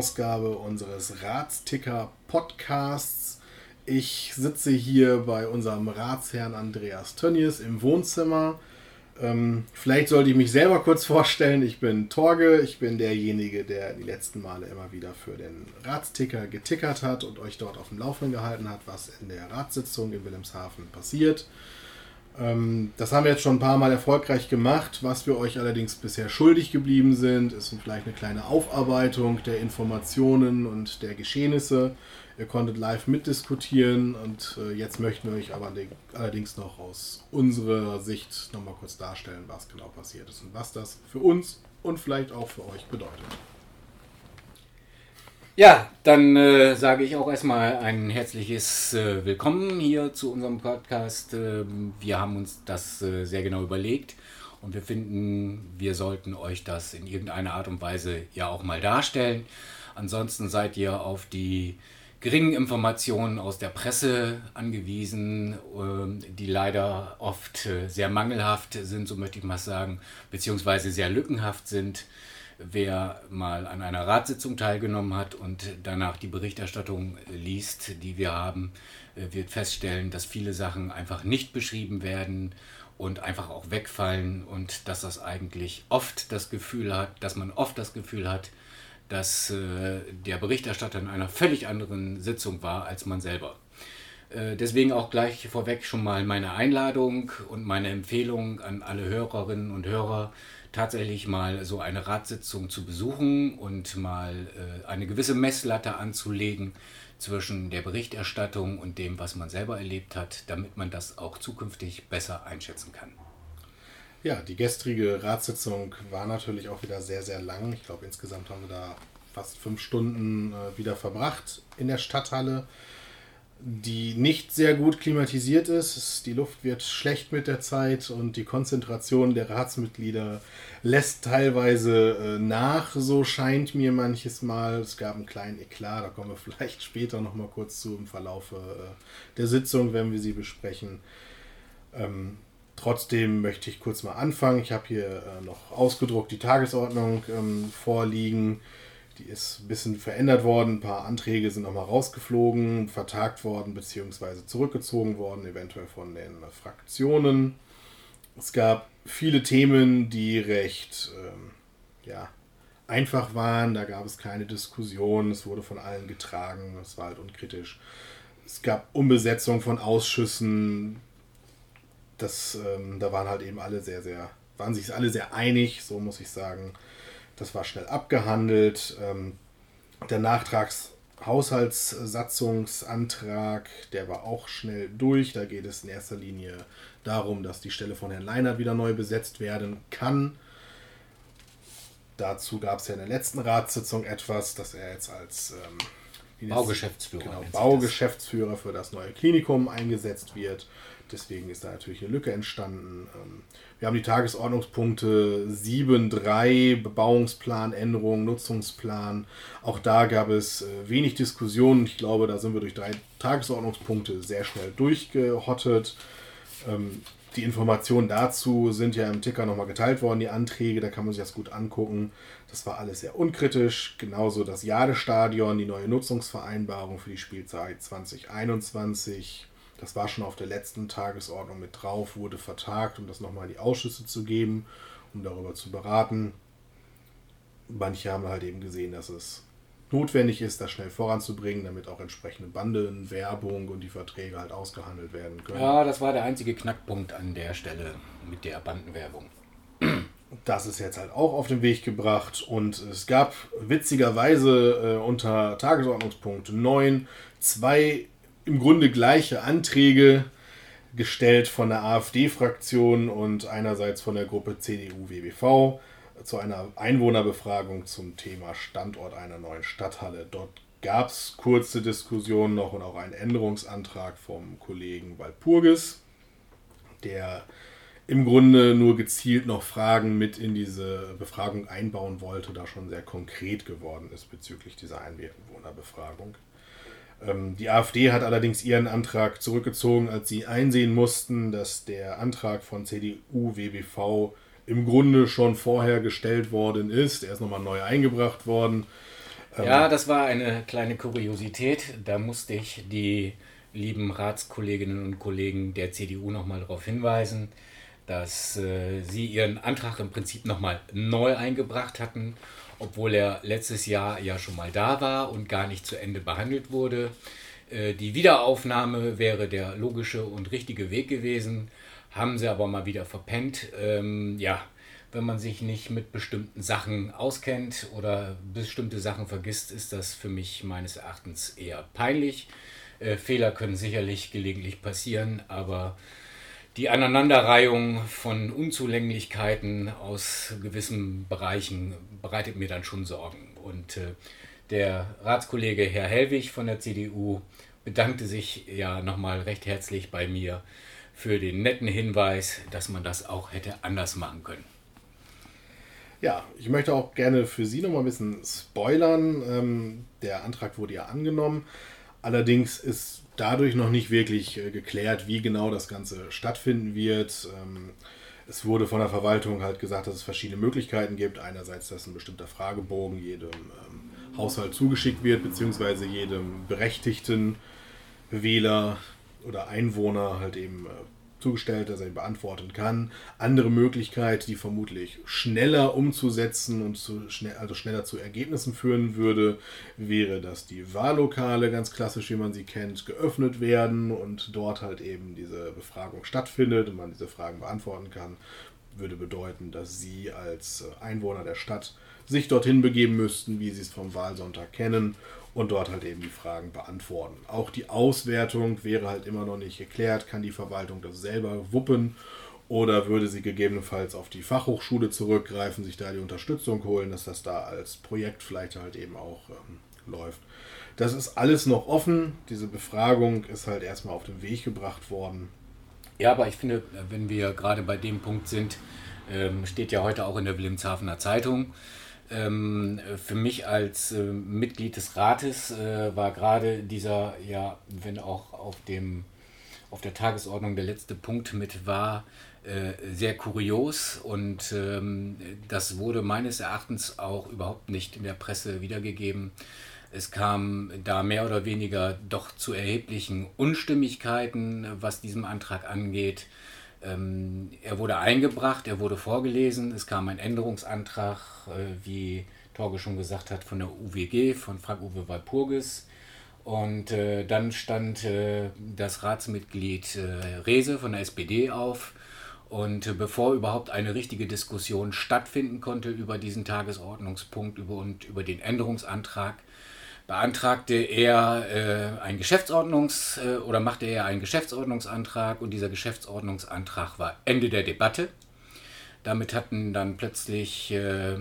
Ausgabe unseres Ratsticker Podcasts. Ich sitze hier bei unserem Ratsherrn Andreas Tönnies im Wohnzimmer. Ähm, vielleicht sollte ich mich selber kurz vorstellen. Ich bin Torge. Ich bin derjenige, der die letzten Male immer wieder für den Ratsticker getickert hat und euch dort auf dem Laufenden gehalten hat, was in der Ratssitzung in Wilhelmshaven passiert. Ähm, das haben wir jetzt schon ein paar Mal erfolgreich gemacht. Was wir euch allerdings bisher schuldig geblieben sind, ist vielleicht eine kleine Aufarbeitung der Informationen und der Geschehnisse. Ihr konntet live mitdiskutieren und äh, jetzt möchten wir euch aber allerdings noch aus unserer Sicht nochmal kurz darstellen, was genau passiert ist und was das für uns und vielleicht auch für euch bedeutet. Ja, dann äh, sage ich auch erstmal ein herzliches äh, Willkommen hier zu unserem Podcast. Äh, wir haben uns das äh, sehr genau überlegt und wir finden, wir sollten euch das in irgendeiner Art und Weise ja auch mal darstellen. Ansonsten seid ihr auf die geringen Informationen aus der Presse angewiesen, ähm, die leider oft äh, sehr mangelhaft sind, so möchte ich mal sagen, beziehungsweise sehr lückenhaft sind. Wer mal an einer Ratssitzung teilgenommen hat und danach die Berichterstattung liest, die wir haben, äh, wird feststellen, dass viele Sachen einfach nicht beschrieben werden und einfach auch wegfallen und dass das eigentlich oft das Gefühl hat, dass man oft das Gefühl hat, dass äh, der Berichterstatter in einer völlig anderen Sitzung war als man selber. Äh, deswegen auch gleich vorweg schon mal meine Einladung und meine Empfehlung an alle Hörerinnen und Hörer, tatsächlich mal so eine Ratssitzung zu besuchen und mal äh, eine gewisse Messlatte anzulegen zwischen der Berichterstattung und dem, was man selber erlebt hat, damit man das auch zukünftig besser einschätzen kann. Ja, die gestrige Ratssitzung war natürlich auch wieder sehr, sehr lang. Ich glaube, insgesamt haben wir da fast fünf Stunden äh, wieder verbracht in der Stadthalle die nicht sehr gut klimatisiert ist. Die Luft wird schlecht mit der Zeit und die Konzentration der Ratsmitglieder lässt teilweise äh, nach, so scheint mir manches Mal. Es gab einen kleinen Eklat, da kommen wir vielleicht später nochmal kurz zu im Verlauf äh, der Sitzung, wenn wir sie besprechen. Ähm, trotzdem möchte ich kurz mal anfangen. Ich habe hier äh, noch ausgedruckt die Tagesordnung ähm, vorliegen. Die ist ein bisschen verändert worden. Ein paar Anträge sind nochmal rausgeflogen, vertagt worden bzw. zurückgezogen worden, eventuell von den Fraktionen. Es gab viele Themen, die recht ähm, ja, einfach waren. Da gab es keine Diskussion. Es wurde von allen getragen. Es war halt unkritisch. Es gab Umbesetzung von Ausschüssen. Das, ähm, da waren halt eben alle sehr, sehr, waren sich alle sehr einig, so muss ich sagen. Das war schnell abgehandelt. Ähm, der Nachtragshaushaltssatzungsantrag, der war auch schnell durch. Da geht es in erster Linie darum, dass die Stelle von Herrn Leinert wieder neu besetzt werden kann. Dazu gab es ja in der letzten Ratssitzung etwas, dass er jetzt als ähm, Baugeschäftsführer, genau, Baugeschäftsführer für das neue Klinikum eingesetzt wird. Deswegen ist da natürlich eine Lücke entstanden. Ähm, wir haben die Tagesordnungspunkte 7.3, Bebauungsplan, Änderung, Nutzungsplan. Auch da gab es äh, wenig Diskussionen. Ich glaube, da sind wir durch drei Tagesordnungspunkte sehr schnell durchgehottet. Ähm, die Informationen dazu sind ja im Ticker nochmal geteilt worden, die Anträge, da kann man sich das gut angucken. Das war alles sehr unkritisch. Genauso das Jadestadion, die neue Nutzungsvereinbarung für die Spielzeit 2021 das war schon auf der letzten Tagesordnung mit drauf, wurde vertagt, um das nochmal in die Ausschüsse zu geben, um darüber zu beraten. Manche haben halt eben gesehen, dass es notwendig ist, das schnell voranzubringen, damit auch entsprechende Banden, Werbung und die Verträge halt ausgehandelt werden können. Ja, das war der einzige Knackpunkt an der Stelle mit der Bandenwerbung. Das ist jetzt halt auch auf den Weg gebracht und es gab witzigerweise äh, unter Tagesordnungspunkt 9 zwei im Grunde gleiche Anträge gestellt von der AfD-Fraktion und einerseits von der Gruppe CDU-WBV zu einer Einwohnerbefragung zum Thema Standort einer neuen Stadthalle. Dort gab es kurze Diskussionen noch und auch einen Änderungsantrag vom Kollegen Walpurgis, der im Grunde nur gezielt noch Fragen mit in diese Befragung einbauen wollte, da schon sehr konkret geworden ist bezüglich dieser Einwohnerbefragung. Ähm, die AfD hat allerdings ihren Antrag zurückgezogen, als sie einsehen mussten, dass der Antrag von CDU, WBV im Grunde schon vorher gestellt worden ist. Er ist nochmal neu eingebracht worden. Ähm, ja, das war eine kleine Kuriosität. Da musste ich die lieben Ratskolleginnen und Kollegen der CDU nochmal darauf hinweisen, dass äh, sie ihren Antrag im Prinzip nochmal neu eingebracht hatten, obwohl er letztes Jahr ja schon mal da war und gar nicht zu Ende behandelt wurde. Äh, die Wiederaufnahme wäre der logische und richtige Weg gewesen, haben sie aber mal wieder verpennt. Ähm, ja, wenn man sich nicht mit bestimmten Sachen auskennt oder bestimmte Sachen vergisst, ist das für mich meines Erachtens eher peinlich. Äh, Fehler können sicherlich gelegentlich passieren, aber die Aneinanderreihung von Unzulänglichkeiten aus gewissen Bereichen bereitet mir dann schon Sorgen. Und äh, der Ratskollege Herr Hellwig von der CDU bedankte sich ja nochmal recht herzlich bei mir für den netten Hinweis, dass man das auch hätte anders machen können. Ja, ich möchte auch gerne für Sie noch mal ein bisschen spoilern. Ähm, der Antrag wurde ja angenommen. Allerdings ist dadurch noch nicht wirklich äh, geklärt, wie genau das Ganze stattfinden wird. Ähm, es wurde von der Verwaltung halt gesagt, dass es verschiedene Möglichkeiten gibt. Einerseits, dass ein bestimmter Fragebogen jedem ähm, Haushalt zugeschickt wird, beziehungsweise jedem berechtigten Wähler oder Einwohner halt eben äh, zugestellt, dass er ihn beantworten kann. Andere Möglichkeit, die vermutlich schneller umzusetzen und zu schnell, also schneller zu Ergebnissen führen würde, wäre, dass die Wahllokale ganz klassisch, wie man sie kennt, geöffnet werden und dort halt eben diese Befragung stattfindet und man diese Fragen beantworten kann. Würde bedeuten, dass Sie als Einwohner der Stadt sich dorthin begeben müssten, wie Sie es vom Wahlsonntag kennen und dort halt eben die Fragen beantworten. Auch die Auswertung wäre halt immer noch nicht geklärt. Kann die Verwaltung das selber wuppen oder würde sie gegebenenfalls auf die Fachhochschule zurückgreifen, sich da die Unterstützung holen, dass das da als Projekt vielleicht halt eben auch ähm, läuft. Das ist alles noch offen. Diese Befragung ist halt erstmal auf den Weg gebracht worden. Ja, aber ich finde, wenn wir gerade bei dem Punkt sind, ähm, steht ja heute auch in der Wilhelmshavener Zeitung, ähm, für mich als äh, Mitglied des Rates äh, war gerade dieser, ja, wenn auch auf, dem, auf der Tagesordnung der letzte Punkt mit war, äh, sehr kurios und ähm, das wurde meines Erachtens auch überhaupt nicht in der Presse wiedergegeben. Es kam da mehr oder weniger doch zu erheblichen Unstimmigkeiten, was diesen Antrag angeht. Ähm, er wurde eingebracht, er wurde vorgelesen, es kam ein Änderungsantrag, äh, wie Torge schon gesagt hat, von der UWG, von Frank-Uwe Walpurgis. Und äh, dann stand äh, das Ratsmitglied äh, Rehse von der SPD auf. Und äh, bevor überhaupt eine richtige Diskussion stattfinden konnte über diesen Tagesordnungspunkt und über den Änderungsantrag, beantragte er äh, ein Geschäftsordnungs- äh, oder machte er einen Geschäftsordnungsantrag und dieser Geschäftsordnungsantrag war Ende der Debatte. Damit hatten dann plötzlich äh, äh,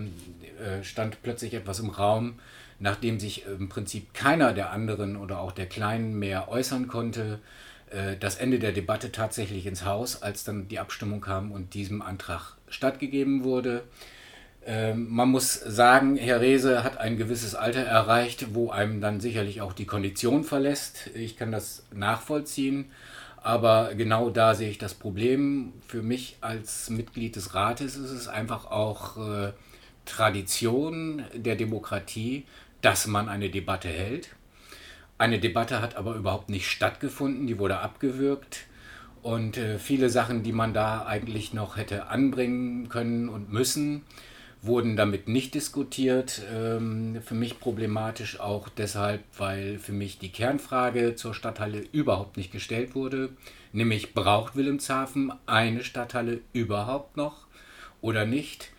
stand plötzlich etwas im Raum, nachdem sich im Prinzip keiner der anderen oder auch der Kleinen mehr äußern konnte. Äh, das Ende der Debatte tatsächlich ins Haus, als dann die Abstimmung kam und diesem Antrag stattgegeben wurde. Ähm, man muss sagen, Herr Rehse hat ein gewisses Alter erreicht, wo einem dann sicherlich auch die Kondition verlässt. Ich kann das nachvollziehen, aber genau da sehe ich das Problem. Für mich als Mitglied des Rates ist es einfach auch äh, Tradition der Demokratie, dass man eine Debatte hält. Eine Debatte hat aber überhaupt nicht stattgefunden, die wurde abgewürgt. Und äh, viele Sachen, die man da eigentlich noch hätte anbringen können und müssen, wurden damit nicht diskutiert. Ähm, für mich problematisch auch deshalb, weil für mich die Kernfrage zur Stadthalle überhaupt nicht gestellt wurde, nämlich braucht Wilhelmshaven eine Stadthalle überhaupt noch oder nicht?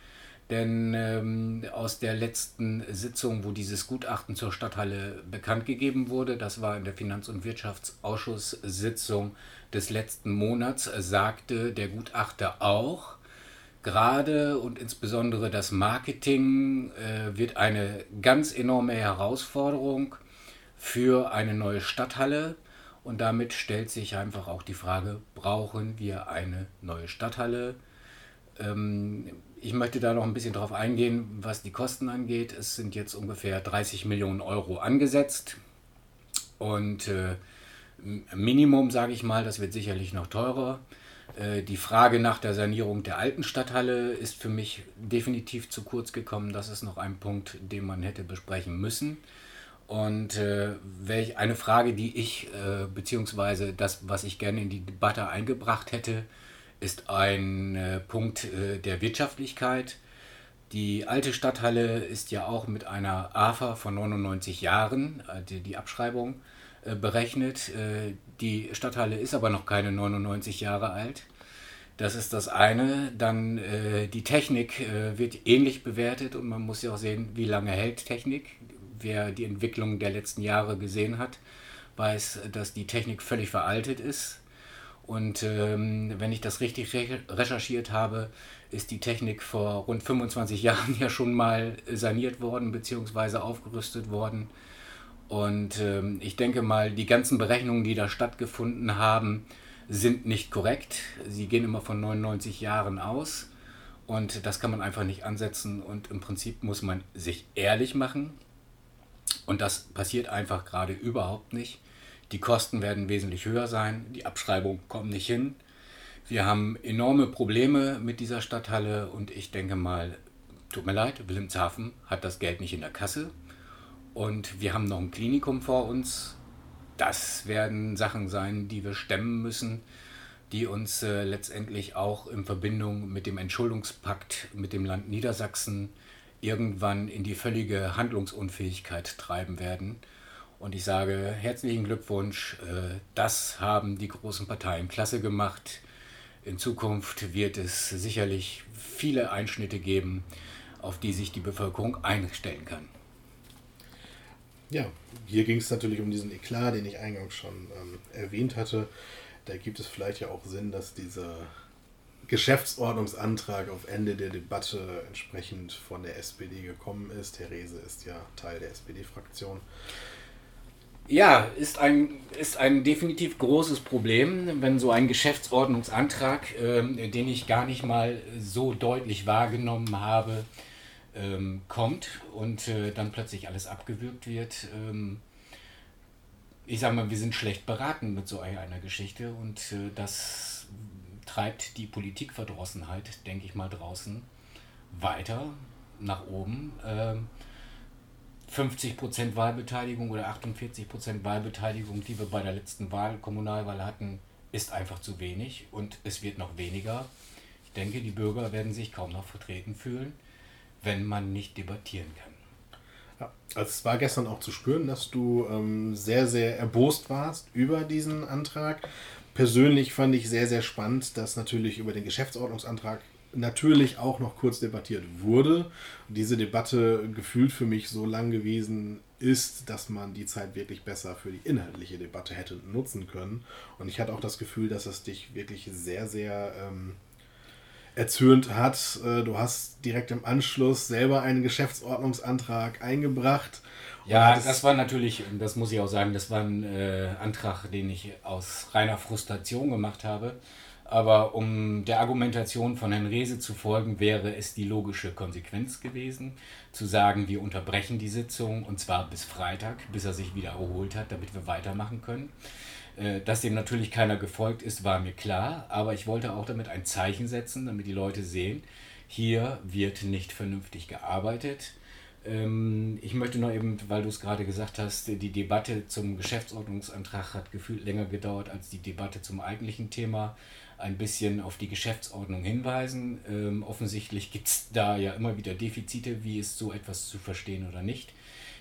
Denn ähm, aus der letzten Sitzung, wo dieses Gutachten zur Stadthalle bekannt gegeben wurde, das war in der Finanz- und Wirtschaftsausschusssitzung des letzten Monats, sagte der Gutachter auch, gerade und insbesondere das Marketing äh, wird eine ganz enorme Herausforderung für eine neue Stadthalle. Und damit stellt sich einfach auch die Frage, brauchen wir eine neue Stadthalle? Ähm, ich möchte da noch ein bisschen drauf eingehen, was die Kosten angeht. Es sind jetzt ungefähr 30 Millionen Euro angesetzt. Und äh, Minimum, sage ich mal, das wird sicherlich noch teurer. Äh, die Frage nach der Sanierung der alten Stadthalle ist für mich definitiv zu kurz gekommen. Das ist noch ein Punkt, den man hätte besprechen müssen. Und äh, welch eine Frage, die ich, äh, beziehungsweise das, was ich gerne in die Debatte eingebracht hätte, ist ein äh, Punkt äh, der Wirtschaftlichkeit. Die alte Stadthalle ist ja auch mit einer AFA von 99 Jahren, äh, die, die Abschreibung, berechnet. die Stadthalle ist aber noch keine 99 Jahre alt. Das ist das eine. Dann äh, die Technik äh, wird ähnlich bewertet und man muss ja auch sehen, wie lange hält Technik wer die Entwicklung der letzten Jahre gesehen hat, weiß, dass die Technik völlig veraltet ist. Und ähm, wenn ich das richtig re recherchiert habe, ist die Technik vor rund 25 Jahren ja schon mal saniert worden bzw. aufgerüstet worden. Und ähm, ich denke mal, die ganzen Berechnungen, die da stattgefunden haben, sind nicht korrekt. Sie gehen immer von 99 Jahren aus. Und das kann man einfach nicht ansetzen. Und im Prinzip muss man sich ehrlich machen und das passiert einfach gerade überhaupt nicht. Die Kosten werden wesentlich höher sein, die Abschreibungen kommen nicht hin. Wir haben enorme Probleme mit dieser Stadthalle und ich denke mal, tut mir leid, Wilhelmshaven hat das Geld nicht in der Kasse. Und wir haben noch ein Klinikum vor uns. Das werden Sachen sein, die wir stemmen müssen, die uns äh, letztendlich auch in Verbindung mit dem Entschuldungspakt mit dem Land Niedersachsen irgendwann in die völlige Handlungsunfähigkeit treiben werden. Und ich sage herzlichen Glückwunsch, äh, das haben die großen Parteien klasse gemacht. In Zukunft wird es sicherlich viele Einschnitte geben, auf die sich die Bevölkerung einstellen kann. Ja, hier ging es natürlich um diesen Eklat, den ich eingangs schon ähm, erwähnt hatte. Da gibt es vielleicht ja auch Sinn, dass diese Geschäftsordnungsantrag auf Ende der Debatte entsprechend von der SPD gekommen ist. Therese ist ja Teil der SPD-Fraktion. Ja, ist ein, ist ein definitiv großes Problem, wenn so ein Geschäftsordnungsantrag, äh, den ich gar nicht mal so deutlich wahrgenommen habe, ähm, kommt und äh, dann plötzlich alles abgewürgt wird. Ähm, ich sage mal, wir sind schlecht beraten mit so einer Geschichte und äh, das treibt die Politikverdrossenheit, denke ich mal, draußen weiter nach oben. Ähm, 50% Wahlbeteiligung oder 48% Wahlbeteiligung, die wir bei der letzten Wahl, Kommunalwahl hatten, ist einfach zu wenig und es wird noch weniger. Ich denke, die Bürger werden sich kaum noch vertreten fühlen, wenn man nicht debattieren kann. Ja, also es war gestern auch zu spüren, dass du ähm, sehr, sehr erbost warst über diesen Antrag persönlich fand ich sehr, sehr spannend, dass natürlich über den Geschäftsordnungsantrag natürlich auch noch kurz debattiert wurde. Diese Debatte gefühlt für mich so lang gewesen ist, dass man die Zeit wirklich besser für die inhaltliche Debatte hätte nutzen können. Und ich hatte auch das Gefühl, dass es dich wirklich sehr, sehr ähm, erzürnt hat. Äh, du hast direkt im Anschluss selber einen Geschäftsordnungsantrag eingebracht ja, das, das, war natürlich, das muss ich auch sagen, das war ein äh, Antrag, den ich aus reiner Frustration gemacht habe. Aber um der Argumentation von Herrn Rehse zu folgen, wäre es die logische Konsequenz gewesen, zu sagen, wir unterbrechen die Sitzung und zwar bis Freitag, bis er sich wieder erholt hat, damit wir weitermachen können. Äh, dass dem natürlich keiner gefolgt ist, war mir klar, aber ich wollte auch damit ein Zeichen setzen, damit die Leute sehen, hier wird nicht vernünftig gearbeitet ähm, ich möchte noch eben, weil du es gerade gesagt hast, die Debatte zum Geschäftsordnungsantrag hat gefühlt länger gedauert als die Debatte zum eigentlichen Thema. Ein bisschen auf die Geschäftsordnung hinweisen. Ähm, offensichtlich gibt es da ja immer wieder Defizite, wie ist so etwas zu verstehen oder nicht.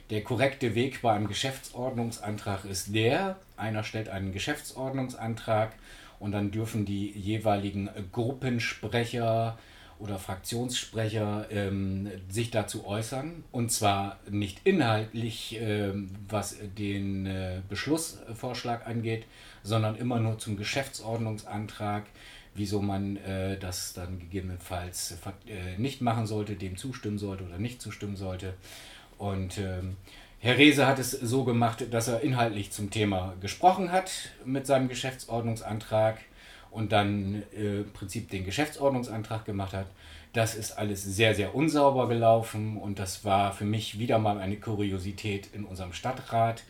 Der korrekte Weg bei einem Geschäftsordnungsantrag ist der, einer stellt einen Geschäftsordnungsantrag und dann dürfen die jeweiligen Gruppensprecher, oder Fraktionssprecher ähm, sich dazu äußern. Und zwar nicht inhaltlich, ähm, was den äh, Beschlussvorschlag angeht, sondern immer nur zum Geschäftsordnungsantrag, wieso man äh, das dann gegebenenfalls äh, nicht machen sollte, dem zustimmen sollte oder nicht zustimmen sollte. Und ähm, Herr Rehse hat es so gemacht, dass er inhaltlich zum Thema gesprochen hat mit seinem Geschäftsordnungsantrag und dann äh, im Prinzip den Geschäftsordnungsantrag gemacht hat. Das ist alles sehr, sehr unsauber gelaufen und das war für mich wieder mal eine Kuriosität in unserem Stadtrat,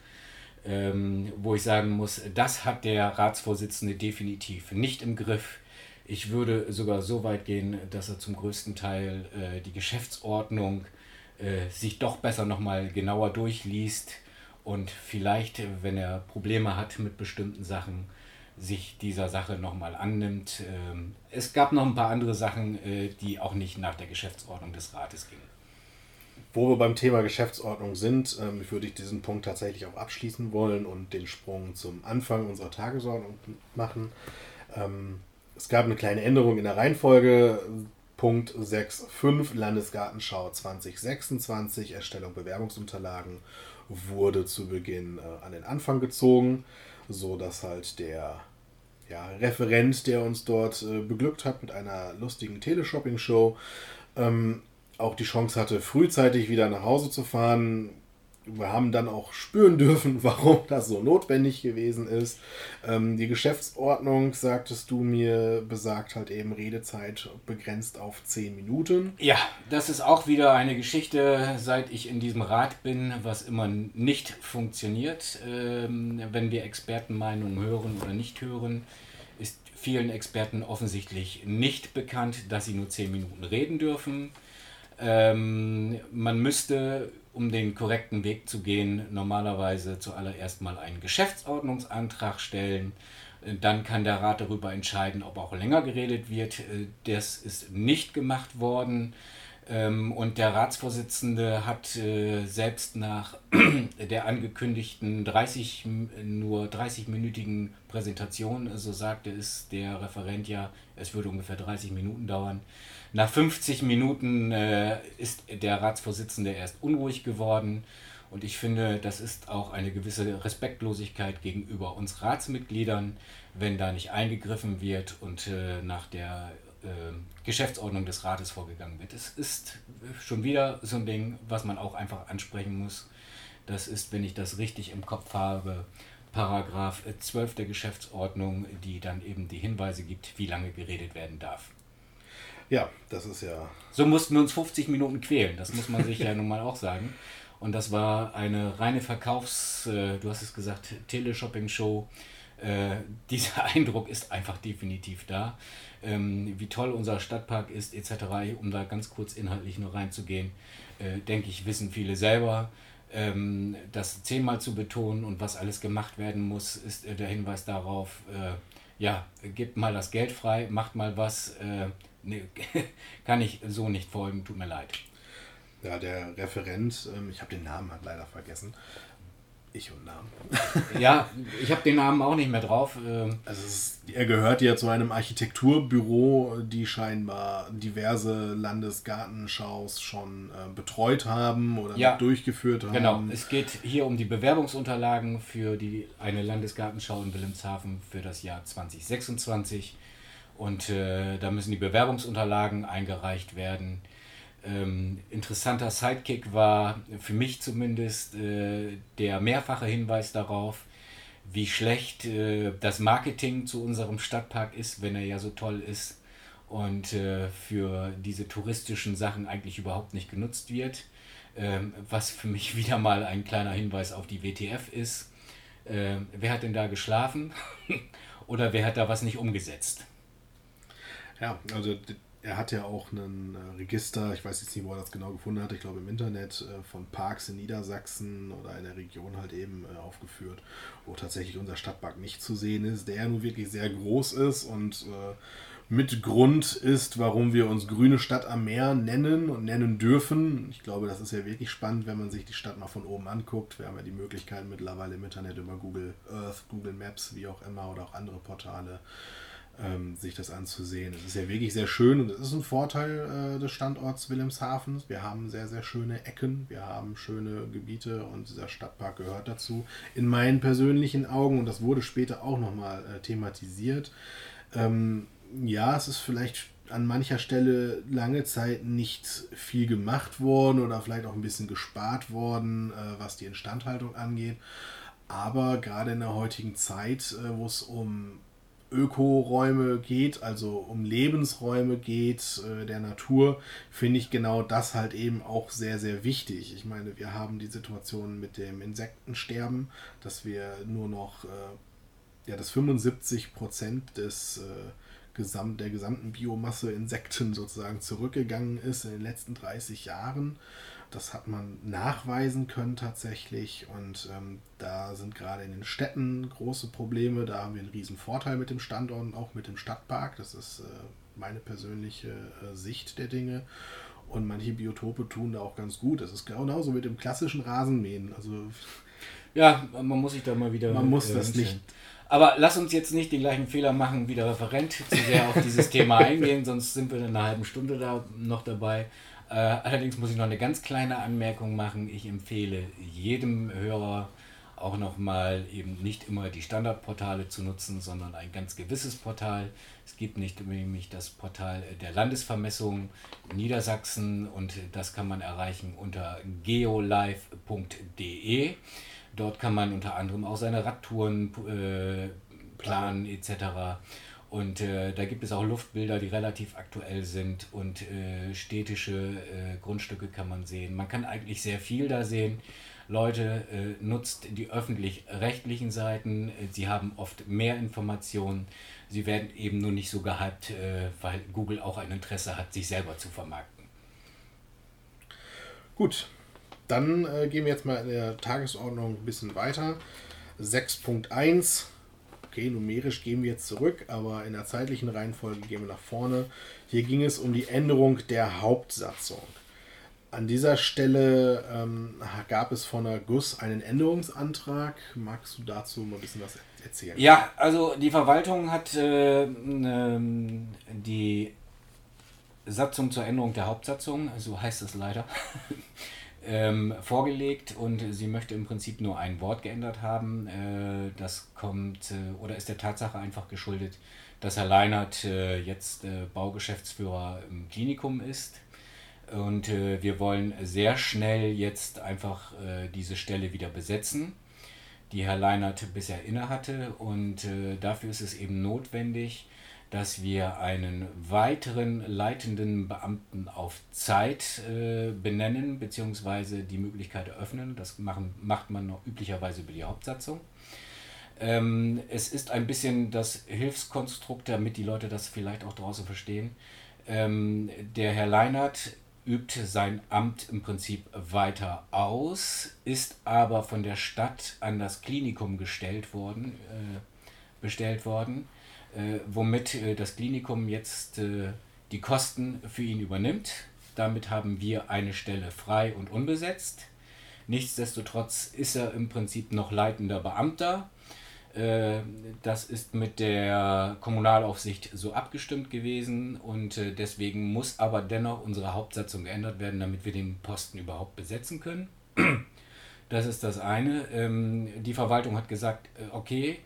ähm, wo ich sagen muss, das hat der Ratsvorsitzende definitiv nicht im Griff. Ich würde sogar so weit gehen, dass er zum größten Teil äh, die Geschäftsordnung äh, sich doch besser nochmal genauer durchliest und vielleicht, wenn er Probleme hat mit bestimmten Sachen, sich dieser Sache nochmal annimmt. Ähm, es gab noch ein paar andere Sachen, äh, die auch nicht nach der Geschäftsordnung des Rates gingen. Wo wir beim Thema Geschäftsordnung sind, ähm, würde ich diesen Punkt tatsächlich auch abschließen wollen und den Sprung zum Anfang unserer Tagesordnung machen. Ähm, es gab eine kleine Änderung in der Reihenfolge. Punkt 6.5 Landesgartenschau 2026, Erstellung Bewerbungsunterlagen, wurde zu Beginn äh, an den Anfang gezogen, so dass halt der ja, Referent, der uns dort äh, beglückt hat mit einer lustigen Teleshopping-Show, ähm, auch die Chance hatte, frühzeitig wieder nach Hause zu fahren. Wir haben dann auch spüren dürfen, warum das so notwendig gewesen ist. Ähm, die Geschäftsordnung, sagtest du mir, besagt halt eben Redezeit begrenzt auf 10 Minuten. Ja, das ist auch wieder eine Geschichte, seit ich in diesem Rat bin, was immer nicht funktioniert. Ähm, wenn wir Expertenmeinungen hören oder nicht hören, ist vielen Experten offensichtlich nicht bekannt, dass sie nur 10 Minuten reden dürfen. Ähm, man müsste, um den korrekten Weg zu gehen, normalerweise zuallererst mal einen Geschäftsordnungsantrag stellen. Dann kann der Rat darüber entscheiden, ob auch länger geredet wird. Äh, das ist nicht gemacht worden. Ähm, und der Ratsvorsitzende hat äh, selbst nach der angekündigten 30, nur 30-minütigen Präsentation, so sagte es der Referent ja, es würde ungefähr 30 Minuten dauern, nach 50 Minuten äh, ist der Ratsvorsitzende erst unruhig geworden. Und ich finde, das ist auch eine gewisse Respektlosigkeit gegenüber uns Ratsmitgliedern, wenn da nicht eingegriffen wird und äh, nach der äh, Geschäftsordnung des Rates vorgegangen wird. Es ist schon wieder so ein Ding, was man auch einfach ansprechen muss. Das ist, wenn ich das richtig im Kopf habe, Paragraph 12 der Geschäftsordnung, die dann eben die Hinweise gibt, wie lange geredet werden darf. Ja, das ist ja. So mussten wir uns 50 Minuten quälen, das muss man sich ja nun mal auch sagen. Und das war eine reine Verkaufs-, äh, du hast es gesagt, Teleshopping-Show. Äh, dieser Eindruck ist einfach definitiv da. Ähm, wie toll unser Stadtpark ist, etc., um da ganz kurz inhaltlich nur reinzugehen, äh, denke ich, wissen viele selber. Ähm, das zehnmal zu betonen und was alles gemacht werden muss, ist äh, der Hinweis darauf, äh, ja, gebt mal das Geld frei, macht mal was, äh, nee, kann ich so nicht folgen, tut mir leid. Ja, der Referent, ähm, ich habe den Namen halt leider vergessen. Ich und Namen. ja, ich habe den Namen auch nicht mehr drauf. Ähm. Also ist, er gehört ja zu einem Architekturbüro, die scheinbar diverse Landesgartenschaus schon äh, betreut haben oder ja, durchgeführt haben. Genau, es geht hier um die Bewerbungsunterlagen für die, eine Landesgartenschau in Wilhelmshaven für das Jahr 2026. Und äh, da müssen die Bewerbungsunterlagen eingereicht werden. Ähm, interessanter Sidekick war für mich zumindest äh, der mehrfache Hinweis darauf, wie schlecht äh, das Marketing zu unserem Stadtpark ist, wenn er ja so toll ist und äh, für diese touristischen Sachen eigentlich überhaupt nicht genutzt wird. Ähm, was für mich wieder mal ein kleiner Hinweis auf die WTF ist. Ähm, wer hat denn da geschlafen? Oder wer hat da was nicht umgesetzt? Ja, also er hat ja auch ein äh, Register, ich weiß jetzt nicht, wo er das genau gefunden hat, ich glaube im Internet, äh, von Parks in Niedersachsen oder in der Region halt eben äh, aufgeführt, wo tatsächlich unser Stadtpark nicht zu sehen ist, der ja nun wirklich sehr groß ist und mit Grund ist, warum wir uns Grüne Stadt am Meer nennen und nennen dürfen. Ich glaube, das ist ja wirklich spannend, wenn man sich die Stadt mal von oben anguckt. Wir haben ja die Möglichkeit mittlerweile im Internet über Google Earth, Google Maps, wie auch immer, oder auch andere Portale ähm, sich das anzusehen. Es ist ja wirklich sehr schön und es ist ein Vorteil äh, des Standorts Wilhelmshavens. Wir haben sehr, sehr schöne Ecken, wir haben schöne Gebiete und dieser Stadtpark gehört dazu. In meinen persönlichen Augen, und das wurde später auch nochmal äh, thematisiert, ähm, ja, es ist vielleicht an mancher Stelle lange Zeit nicht viel gemacht worden oder vielleicht auch ein bisschen gespart worden, äh, was die Instandhaltung angeht. Aber gerade in der heutigen Zeit, äh, wo es um Ökoräume geht, also um Lebensräume geht äh, der Natur, finde ich genau das halt eben auch sehr, sehr wichtig. Ich meine, wir haben die Situation mit dem Insektensterben, dass wir nur noch, äh, ja, dass 75 Prozent des äh, der gesamten Biomasse Insekten sozusagen zurückgegangen ist in den letzten 30 Jahren. Das hat man nachweisen können tatsächlich und ähm, da sind gerade in den Städten große Probleme. Da haben wir einen riesen Vorteil mit dem Standort und auch mit dem Stadtpark. Das ist äh, meine persönliche äh, Sicht der Dinge. Und manche Biotope tun da auch ganz gut. Das ist genauso mit dem klassischen Rasenmähen. Also ja, man muss sich da mal wieder. Man muss äh, das nicht. Aber lass uns jetzt nicht den gleichen Fehler machen wie der Referent, zu sehr auf dieses Thema eingehen, sonst sind wir in einer halben Stunde da noch dabei. Äh, allerdings muss ich noch eine ganz kleine Anmerkung machen. Ich empfehle jedem Hörer auch nochmal eben nicht immer die Standardportale zu nutzen, sondern ein ganz gewisses Portal. Es gibt nicht nämlich das Portal der Landesvermessung Niedersachsen und das kann man erreichen unter geolive.de. Dort kann man unter anderem auch seine Radtouren äh, planen etc. Und äh, da gibt es auch Luftbilder, die relativ aktuell sind und äh, städtische äh, Grundstücke kann man sehen. Man kann eigentlich sehr viel da sehen. Leute, äh, nutzt die öffentlich-rechtlichen Seiten. Sie haben oft mehr Informationen. Sie werden eben nur nicht so gehypt, äh, weil Google auch ein Interesse hat, sich selber zu vermarkten. Gut, dann äh, gehen wir jetzt mal in der Tagesordnung ein bisschen weiter. 6.1. Okay, numerisch gehen wir jetzt zurück, aber in der zeitlichen Reihenfolge gehen wir nach vorne. Hier ging es um die Änderung der Hauptsatzung. An dieser Stelle ähm, gab es von der GUS einen Änderungsantrag. Magst du dazu mal ein bisschen was erzählen? Ja, also die Verwaltung hat äh, ähm, die Satzung zur Änderung der Hauptsatzung, so heißt es leider, ähm, vorgelegt und sie möchte im Prinzip nur ein Wort geändert haben. Äh, das kommt äh, oder ist der Tatsache einfach geschuldet, dass Herr Leinert äh, jetzt äh, Baugeschäftsführer im Klinikum ist. Und äh, wir wollen sehr schnell jetzt einfach äh, diese Stelle wieder besetzen, die Herr Leinert bisher innehatte. Und dafür ist es eben notwendig, dass wir einen weiteren leitenden Beamten auf Zeit äh, benennen bzw. die Möglichkeit eröffnen. Das machen, macht man noch üblicherweise über die Hauptsatzung. Ähm, es ist ein bisschen das Hilfskonstrukt, damit die Leute das vielleicht auch draußen verstehen. Ähm, der Herr Leinert übt sein Amt im Prinzip weiter aus, ist aber von der Stadt an das Klinikum gestellt worden, äh, bestellt worden womit äh, das Klinikum jetzt äh, die Kosten für ihn übernimmt. Damit haben wir eine Stelle frei und unbesetzt. Nichtsdestotrotz ist er im Prinzip noch leitender Beamter. Das ist mit der Kommunalaufsicht so abgestimmt gewesen und deswegen muss aber dennoch unsere Hauptsatzung geändert werden, damit wir den Posten überhaupt besetzen können. Das ist das eine. Ähm, die Verwaltung hat gesagt, okay,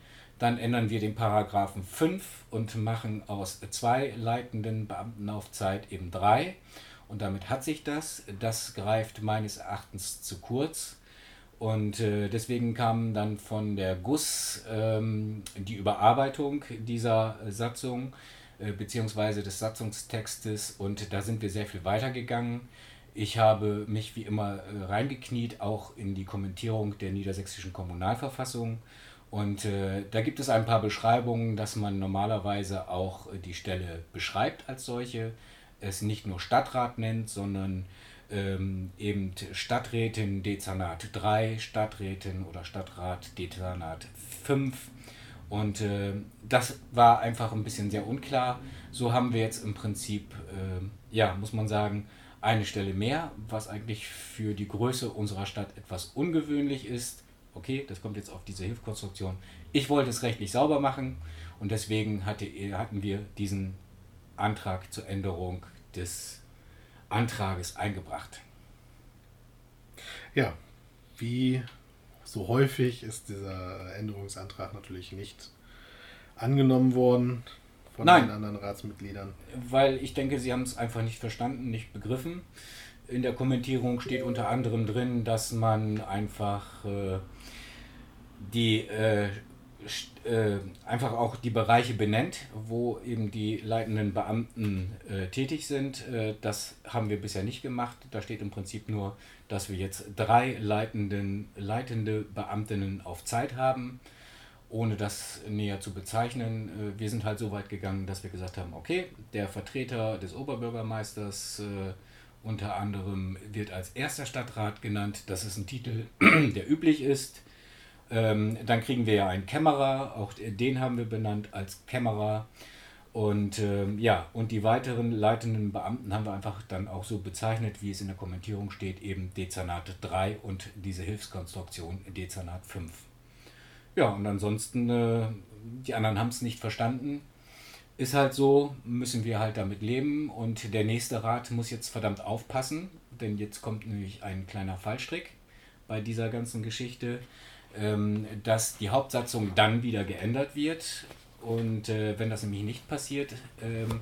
dann ändern wir den Paragraphen 5 und machen aus zwei leitenden Beamten auf Zeit eben drei. Und damit hat sich das. Das greift meines Erachtens zu kurz. Und äh, deswegen kam dann von der GUS ähm, die Überarbeitung dieser Satzung äh, beziehungsweise des Satzungstextes und da sind wir sehr viel weitergegangen. Ich habe mich wie immer äh, reingekniet, auch in die Kommentierung der niedersächsischen Kommunalverfassung und äh, da gibt es ein paar Beschreibungen, dass man normalerweise auch äh, die Stelle beschreibt als solche, es nicht nur Stadtrat nennt, sondern ähm, eben Stadträtin Dezernat 3, Stadträtin oder Stadtrat Dezernat 5. Und äh, das war einfach ein bisschen sehr unklar. So haben wir jetzt im Prinzip, äh, ja, muss man sagen, eine Stelle mehr, was eigentlich für die Größe unserer Stadt etwas ungewöhnlich ist okay, das kommt jetzt auf diese Hilfskonstruktion. Ich wollte es rechtlich sauber machen und deswegen hatte, hatten wir diesen Antrag zur Änderung des Antrages eingebracht. Ja, wie so häufig ist dieser Änderungsantrag natürlich nicht angenommen worden von Nein, den anderen Ratsmitgliedern. Weil ich denke, sie haben es einfach nicht verstanden, nicht begriffen. In der Kommentierung steht unter anderem drin, dass man einfach äh, die äh, äh, einfach auch die Bereiche benennt, wo eben die leitenden Beamten äh, tätig sind. Äh, das haben wir bisher nicht gemacht. Da steht im Prinzip nur, dass wir jetzt drei leitenden, leitende Beamtinnen auf Zeit haben. ohne das näher zu bezeichnen. Äh, wir sind halt so weit gegangen, dass wir gesagt haben, okay, der Vertreter des Oberbürgermeisters äh, unter anderem wird als erster Stadtrat genannt. Das ist ein Titel, der üblich ist. Ähm, dann kriegen wir ja einen Kämmerer, auch den haben wir benannt als Kämmerer. Und ähm, ja, und die weiteren leitenden Beamten haben wir einfach dann auch so bezeichnet, wie es in der Kommentierung steht, eben Dezernat 3 und diese Hilfskonstruktion Dezernat 5. Ja, und ansonsten, äh, die anderen haben es nicht verstanden. Ist halt so, müssen wir halt damit leben und der nächste Rat muss jetzt verdammt aufpassen, denn jetzt kommt nämlich ein kleiner Fallstrick bei dieser ganzen Geschichte, ähm, dass die Hauptsatzung dann wieder geändert wird und äh, wenn das nämlich nicht passiert, ähm,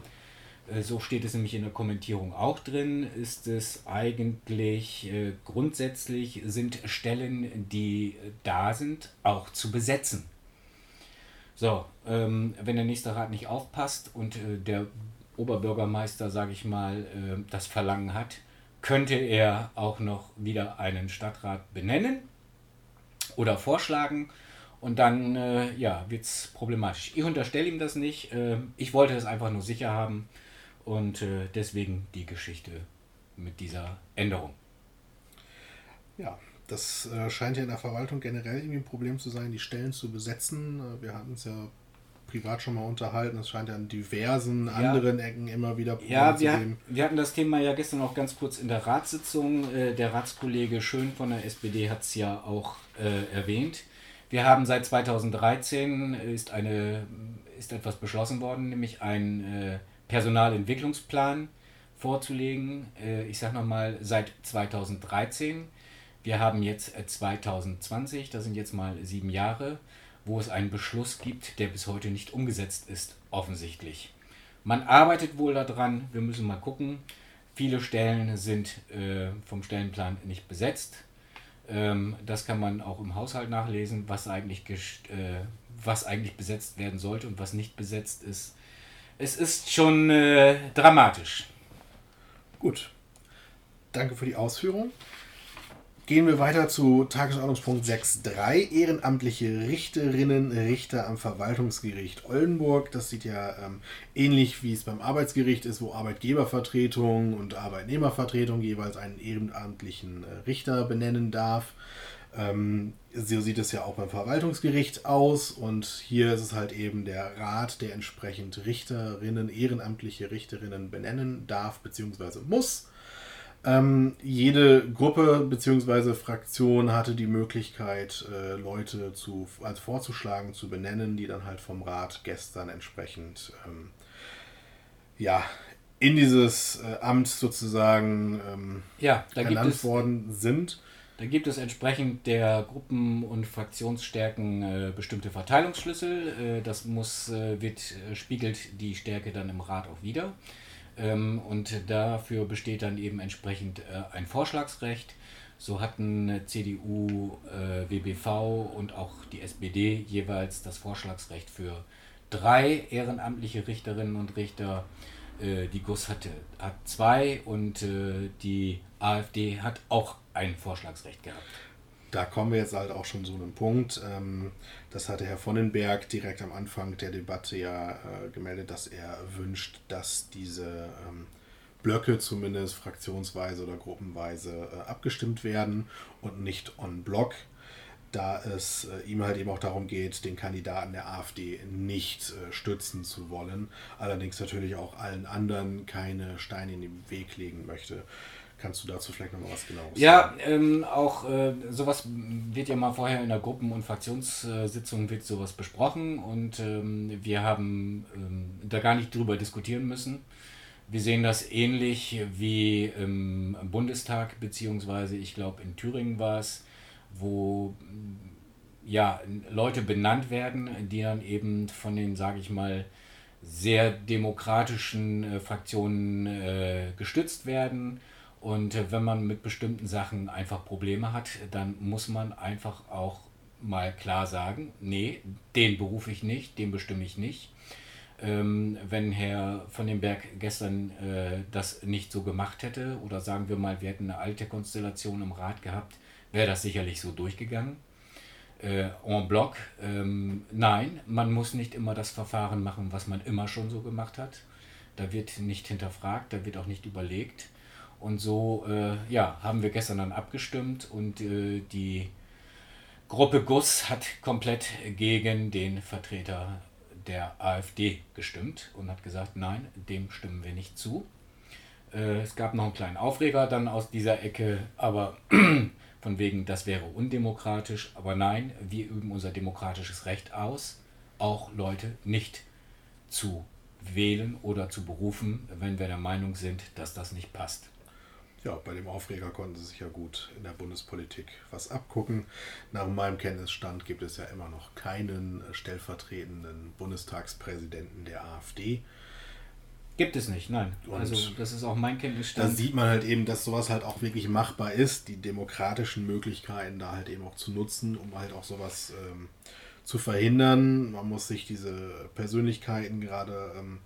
äh, so steht es nämlich in der Kommentierung auch drin, ist es eigentlich äh, grundsätzlich sind Stellen, die da sind, auch zu besetzen. So, ähm, wenn der nächste Rat nicht aufpasst und äh, der Oberbürgermeister, sage ich mal, äh, das Verlangen hat, könnte er auch noch wieder einen Stadtrat benennen oder vorschlagen. Und dann äh, ja, wird es problematisch. Ich unterstelle ihm das nicht. Äh, ich wollte es einfach nur sicher haben. Und äh, deswegen die Geschichte mit dieser Änderung. Ja, das äh, scheint ja in der Verwaltung generell irgendwie ein Problem zu sein, die Stellen zu besetzen. Äh, wir hatten es ja privat schon mal unterhalten. Es scheint ja in diversen ja. anderen Ecken immer wieder Probleme ja, wir, zu geben. Wir hatten das Thema ja gestern auch ganz kurz in der Ratssitzung. Äh, der Ratskollege Schön von der SPD hat es ja auch äh, erwähnt. Wir haben seit 2013 ist, eine, ist etwas beschlossen worden, nämlich ein äh, Personalentwicklungsplan vorzulegen. Äh, ich sage nochmal, seit 2013. Wir haben jetzt 2020, äh, das sind jetzt mal sieben Jahre, wo es einen Beschluss gibt, der bis heute nicht umgesetzt ist, offensichtlich. Man arbeitet wohl daran, wir müssen mal gucken. Viele Stellen sind äh, vom Stellenplan nicht besetzt. Ähm, das kann man auch im Haushalt nachlesen, was eigentlich, äh, was eigentlich besetzt werden sollte und was nicht besetzt ist es ist schon äh, dramatisch. Gut. Danke für die Ausführung. Gehen wir weiter zu Tagesordnungspunkt 6.3. Ehrenamtliche Richterinnen, Richter am Verwaltungsgericht Oldenburg. Das sieht ja ähm, ähnlich wie es beim Arbeitsgericht ist, wo Arbeitgebervertretung und Arbeitnehmervertretung jeweils einen ehrenamtlichen äh, Richter benennen darf. Ähm, so sieht es ja auch beim Verwaltungsgericht aus und hier ist es halt eben der Rat, der entsprechend Richterinnen, ehrenamtliche Richterinnen benennen darf bzw. muss. Ähm, jede Gruppe bzw. Fraktion hatte die Möglichkeit, äh, Leute zu, als vorzuschlagen, zu benennen, die dann halt vom Rat gestern entsprechend ähm, ja, in dieses äh, Amt sozusagen ähm, ja, ernannt worden sind. Da gibt es entsprechend der Gruppen- und Fraktionsstärken äh, bestimmte Verteilungsschlüssel. Äh, das muss, äh, wird, äh, spiegelt die Stärke dann im Rat auch wieder. Ähm, und dafür besteht dann eben entsprechend äh, ein Vorschlagsrecht. So hatten CDU, äh, WBV und auch die SPD jeweils das Vorschlagsrecht für drei ehrenamtliche Richterinnen und Richter. die GUS hatte, hat zwei und die AfD hat auch ein Vorschlagsrecht gehabt. Da kommen wir jetzt halt auch schon zu einem Punkt. Ähm, das hatte Herr Vonnenberg direkt am Anfang der Debatte ja äh, gemeldet, dass er wünscht, dass diese ähm, Blöcke zumindest fraktionsweise oder gruppenweise äh, abgestimmt werden und nicht on block, da es äh, ihm halt eben auch darum geht, den Kandidaten der AfD nicht stützen zu wollen, allerdings natürlich auch allen anderen keine Steine in den Weg legen möchte. Kannst du dazu vielleicht noch mal was genaues ja, sagen? Ja, ähm, auch äh, sowas wird ja mal vorher in der Gruppen- und Fraktionssitzung wird sowas besprochen und ähm, wir haben ähm, da gar nicht drüber diskutieren müssen. Wir sehen das ähnlich wie im Bundestag, beziehungsweise ich glaube in Thüringen war es, wo ja, Leute benannt werden, die dann eben von den, sage ich mal, sehr demokratischen äh, Fraktionen äh, gestützt werden und äh, wenn man mit bestimmten Sachen einfach Probleme hat, dann muss man einfach auch mal klar sagen, nee, den berufe ich nicht, den bestimme ich nicht. Ähm, wenn Herr von den Berg gestern äh, das nicht so gemacht hätte, oder sagen wir mal, wir hätten eine alte Konstellation im Rat gehabt, wäre das sicherlich so durchgegangen. äh, en bloc. Ähm, nein, man muss nicht immer das Verfahren machen, was man immer schon so gemacht hat. Da wird nicht hinterfragt, da wird auch nicht überlegt. Und so äh, ja, haben wir gestern dann abgestimmt und äh, die Gruppe Guss hat komplett gegen den Vertreter der AfD gestimmt und hat gesagt, nein, dem stimmen wir nicht zu. Äh, es gab noch einen kleinen Aufreger dann aus dieser Ecke, aber von wegen, das wäre undemokratisch. Aber nein, wir üben unser demokratisches Recht aus, auch Leute nicht zu wählen oder zu berufen, wenn wir der Meinung sind, dass das nicht passt. Ja, bei dem Aufreger konnten sie sich ja gut in der Bundespolitik was abgucken. Nach meinem Kenntnisstand gibt es ja immer noch keinen stellvertretenden Bundestagspräsidenten der AfD. Gibt es nicht, nein. Und also das ist auch mein Kenntnisstand. Da sieht man halt eben, dass sowas halt auch wirklich machbar ist, die demokratischen Möglichkeiten da halt eben auch zu nutzen, um halt auch sowas ähm, zu verhindern. Man muss sich diese Persönlichkeiten gerade ähm,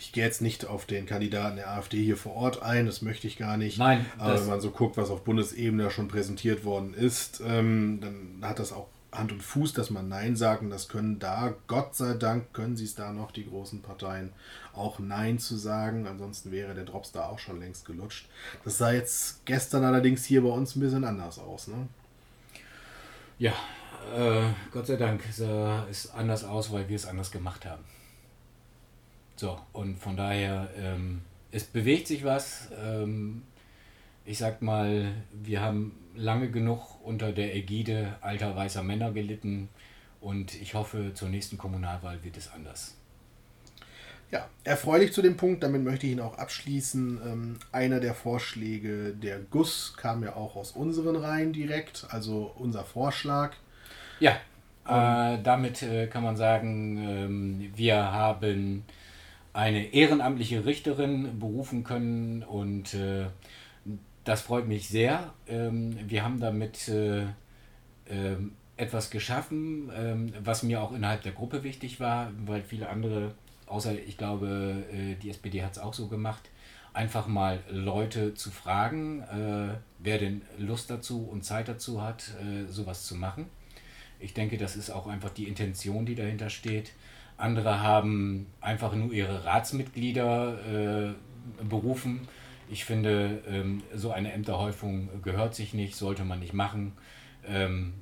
ich gehe jetzt nicht auf den Kandidaten der AfD hier vor Ort ein, das möchte ich gar nicht. Nein. Aber wenn man so guckt, was auf Bundesebene schon präsentiert worden ist, ähm, dann hat das auch Hand und Fuß, dass man Nein sagt. Und das können da, Gott sei Dank, können sie es da noch, die großen Parteien, auch Nein zu sagen. Ansonsten wäre der Drops da auch schon längst gelutscht. Das sah jetzt gestern allerdings hier bei uns ein bisschen anders aus. Ne? Ja, äh, Gott sei Dank sah es anders aus, weil wir es anders gemacht haben. So, und von daher, ähm, es bewegt sich was. Ähm, ich sag mal, wir haben lange genug unter der Ägide alter weißer Männer gelitten und ich hoffe, zur nächsten Kommunalwahl wird es anders. Ja, erfreulich zu dem Punkt, damit möchte ich ihn auch abschließen. Ähm, einer der Vorschläge der GUS kam ja auch aus unseren Reihen direkt, also unser Vorschlag. Ja, äh, damit äh, kann man sagen, ähm, wir haben eine ehrenamtliche Richterin berufen können und äh, das freut mich sehr. Ähm, wir haben damit äh, äh, etwas geschaffen, ähm, was mir auch innerhalb der Gruppe wichtig war, weil viele andere, außer ich glaube, äh, die SPD hat es auch so gemacht, einfach mal Leute zu fragen, äh, wer denn Lust dazu und Zeit dazu hat, äh, sowas zu machen. Ich denke, das ist auch einfach die Intention, die dahinter steht. Andere haben einfach nur ihre Ratsmitglieder äh, berufen. Ich finde, ähm, so eine Ämterhäufung gehört sich nicht, sollte man nicht machen. Ähm,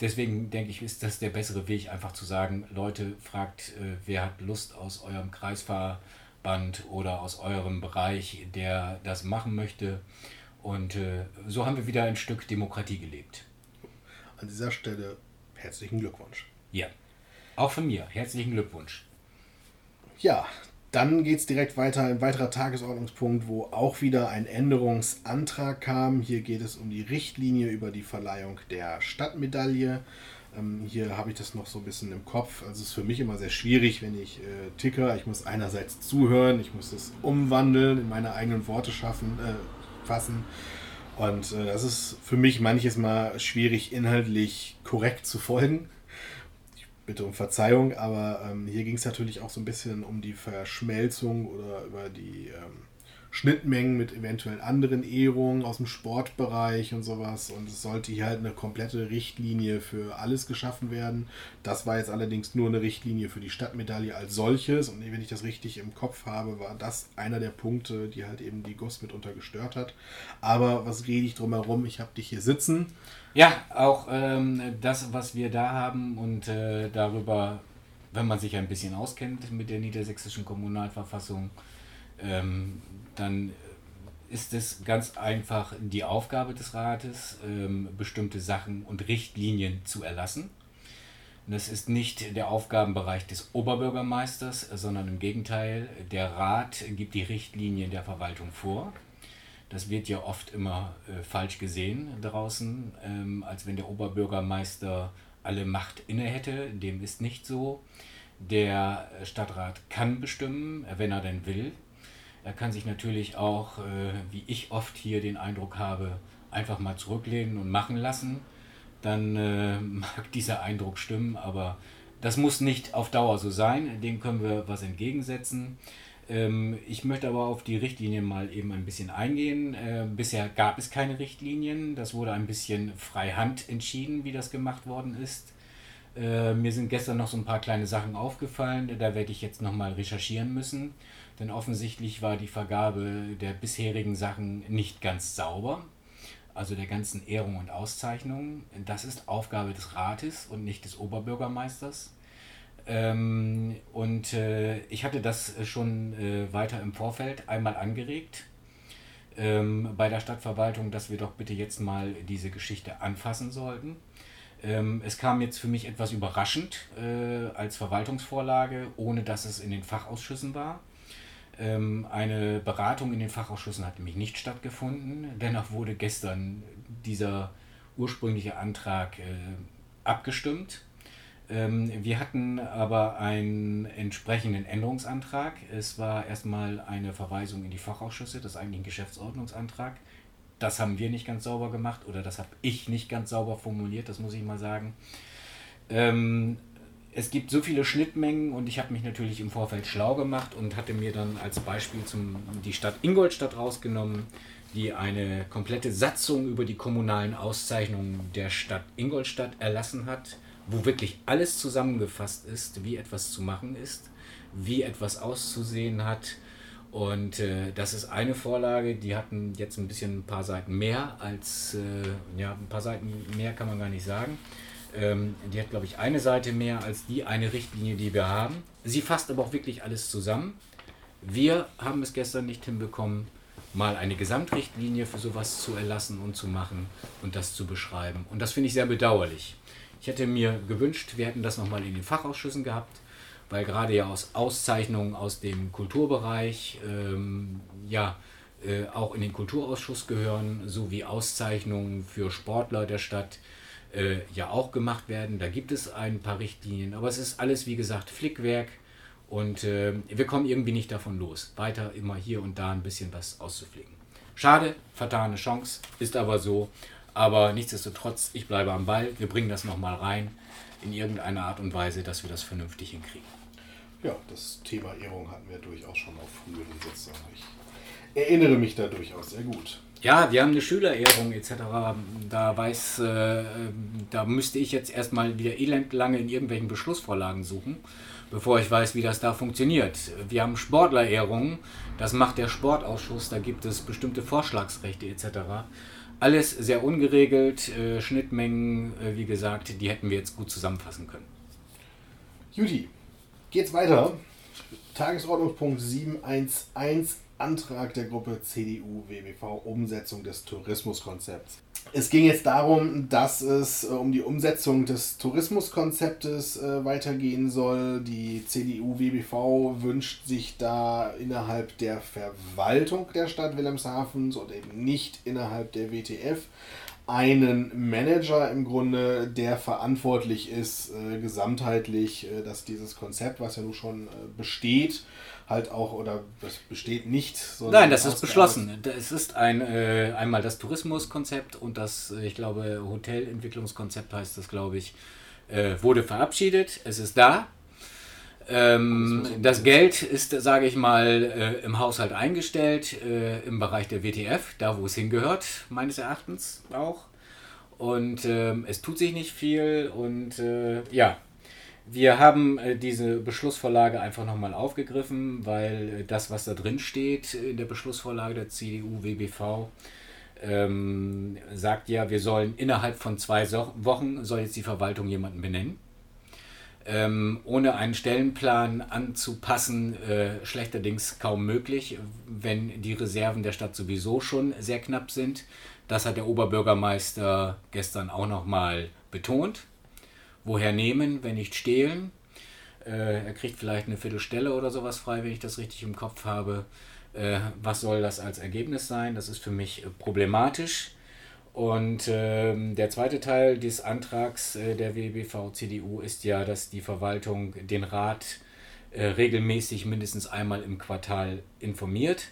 deswegen denke ich, ist das der bessere Weg, einfach zu sagen, Leute, fragt, äh, wer hat Lust aus eurem Kreisfahrband oder aus eurem Bereich, der das machen möchte. Und äh, so haben wir wieder ein Stück Demokratie gelebt. An dieser Stelle herzlichen Glückwunsch. Ja. Auch von mir. Herzlichen Glückwunsch. Ja, dann geht es direkt weiter. Ein weiterer Tagesordnungspunkt, wo auch wieder ein Änderungsantrag kam. Hier geht es um die Richtlinie über die Verleihung der Stadtmedaille. Ähm, hier habe ich das noch so ein bisschen im Kopf. Also es ist für mich immer sehr schwierig, wenn ich äh, ticker. Ich muss einerseits zuhören, ich muss es umwandeln, in meine eigenen Worte schaffen, äh, fassen. Und äh, das ist für mich manches Mal schwierig, inhaltlich korrekt zu folgen bitte um Verzeihung, aber ähm, hier ging es natürlich auch so ein bisschen um die Verschmelzung oder über die ähm, Schnittmengen mit eventuell anderen Ehrungen aus dem Sportbereich und sowas. Und es sollte hier halt eine komplette Richtlinie für alles geschaffen werden. Das war jetzt allerdings nur eine Richtlinie für die Stadtmedaille als solches. Und wenn ich das richtig im Kopf habe, war das einer der Punkte, die halt eben die GUS mitunter gestört hat. Aber was rede ich drum herum? Ich habe dich hier sitzen. Ja, auch ähm, das, was wir da haben und äh, darüber, wenn man sich ein bisschen auskennt mit der niedersächsischen Kommunalverfassung, ähm, dann ist es ganz einfach die Aufgabe des Rates, ähm, bestimmte Sachen und Richtlinien zu erlassen. Das ist nicht der Aufgabenbereich des Oberbürgermeisters, sondern im Gegenteil, der Rat gibt die Richtlinien der Verwaltung vor. Das wird ja oft immer äh, falsch gesehen draußen, ähm, als wenn der Oberbürgermeister alle Macht inne hätte. Dem ist nicht so. Der Stadtrat kann bestimmen, wenn er denn will. Er kann sich natürlich auch, äh, wie ich oft hier den Eindruck habe, einfach mal zurücklehnen und machen lassen. Dann äh, mag dieser Eindruck stimmen, aber das muss nicht auf Dauer so sein. Dem können wir was entgegensetzen. Ähm, ich möchte aber auf die Richtlinien mal eben ein bisschen eingehen. Äh, bisher gab es keine Richtlinien. Das wurde ein bisschen freihand entschieden, wie das gemacht worden ist. Äh, mir sind gestern noch so ein paar kleine Sachen aufgefallen. Da werde ich jetzt nochmal recherchieren müssen. Denn offensichtlich war die Vergabe der bisherigen Sachen nicht ganz sauber. Also der ganzen Ehrungen und Auszeichnungen. Das ist Aufgabe des Rates und nicht des Oberbürgermeisters. Ähm, und äh, ich hatte das schon äh, weiter im Vorfeld einmal angeregt ähm, bei der Stadtverwaltung, dass wir doch bitte jetzt mal diese Geschichte anfassen sollten. Ähm, es kam jetzt für mich etwas überraschend äh, als Verwaltungsvorlage, ohne dass es in den Fachausschüssen war. Ähm, eine Beratung in den Fachausschüssen hat nämlich nicht stattgefunden. Dennoch wurde gestern dieser ursprüngliche Antrag äh, abgestimmt. Ähm, wir hatten aber einen entsprechenden Änderungsantrag. Es war erstmal eine Verweisung in die Fachausschüsse, das ist eigentlich ein Geschäftsordnungsantrag. Das haben wir nicht ganz sauber gemacht oder das habe ich nicht ganz sauber formuliert, das muss ich mal sagen. Ähm, es gibt so viele Schnittmengen und ich habe mich natürlich im Vorfeld schlau gemacht und hatte mir dann als Beispiel zum, die Stadt Ingolstadt rausgenommen, die eine komplette Satzung über die kommunalen Auszeichnungen der Stadt Ingolstadt erlassen hat wo wirklich alles zusammengefasst ist, wie etwas zu machen ist, wie etwas auszusehen hat. Und äh, das ist eine Vorlage, die hatten jetzt ein bisschen ein paar Seiten mehr als, äh, ja, ein paar Seiten mehr kann man gar nicht sagen. Ähm, die hat, glaube ich, eine Seite mehr als die eine Richtlinie, die wir haben. Sie fasst aber auch wirklich alles zusammen. Wir haben es gestern nicht hinbekommen, mal eine Gesamtrichtlinie für sowas zu erlassen und zu machen und das zu beschreiben. Und das finde ich sehr bedauerlich. Ich hätte mir gewünscht, wir hätten das nochmal in den Fachausschüssen gehabt, weil gerade ja aus Auszeichnungen aus dem Kulturbereich ähm, ja äh, auch in den Kulturausschuss gehören, sowie Auszeichnungen für Sportler der Stadt äh, ja auch gemacht werden. Da gibt es ein paar Richtlinien, aber es ist alles wie gesagt Flickwerk und äh, wir kommen irgendwie nicht davon los, weiter immer hier und da ein bisschen was auszuflicken. Schade, vertane Chance, ist aber so. Aber nichtsdestotrotz, ich bleibe am Ball. Wir bringen das nochmal rein in irgendeiner Art und Weise, dass wir das vernünftig hinkriegen. Ja, das Thema Ehrung hatten wir durchaus schon auf früheren Sitzungen. Ich erinnere mich da durchaus sehr gut. Ja, wir haben eine Schülerehrung etc. Da weiß, äh, da müsste ich jetzt erstmal wieder elendlange in irgendwelchen Beschlussvorlagen suchen, bevor ich weiß, wie das da funktioniert. Wir haben Sportlerehrungen, das macht der Sportausschuss, da gibt es bestimmte Vorschlagsrechte etc. Alles sehr ungeregelt, äh, Schnittmengen, äh, wie gesagt, die hätten wir jetzt gut zusammenfassen können. Juti, geht's weiter. Tagesordnungspunkt 711, Antrag der Gruppe CDU-WBV, Umsetzung des Tourismuskonzepts. Es ging jetzt darum, dass es äh, um die Umsetzung des Tourismuskonzeptes äh, weitergehen soll. Die CDU-WBV wünscht sich da innerhalb der Verwaltung der Stadt Wilhelmshavens und eben nicht innerhalb der WTF einen Manager im Grunde, der verantwortlich ist, äh, gesamtheitlich, äh, dass dieses Konzept, was ja nun schon äh, besteht, halt auch oder das besteht nicht. Nein, das ist beschlossen. Es ist ein, äh, einmal das Tourismuskonzept und das, äh, ich glaube, Hotelentwicklungskonzept heißt das, glaube ich, äh, wurde verabschiedet. Es ist da. Ähm, das Geld ist, sage ich mal, äh, im Haushalt eingestellt, äh, im Bereich der WTF, da wo es hingehört, meines Erachtens auch. Und ähm, es tut sich nicht viel und äh, ja, wir haben äh, diese Beschlussvorlage einfach nochmal aufgegriffen, weil äh, das, was da drin steht in der Beschlussvorlage der CDU-WBV, ähm, sagt ja, wir sollen innerhalb von zwei so Wochen soll jetzt die Verwaltung jemanden benennen. Ähm, ohne einen Stellenplan anzupassen, äh, schlechterdings kaum möglich, wenn die Reserven der Stadt sowieso schon sehr knapp sind. Das hat der Oberbürgermeister gestern auch nochmal betont. Woher nehmen, wenn nicht stehlen? Äh, er kriegt vielleicht eine Viertelstelle oder sowas frei, wenn ich das richtig im Kopf habe. Äh, was soll das als Ergebnis sein? Das ist für mich äh, problematisch. Und ähm, der zweite Teil des Antrags äh, der WBV-CDU ist ja, dass die Verwaltung den Rat äh, regelmäßig mindestens einmal im Quartal informiert.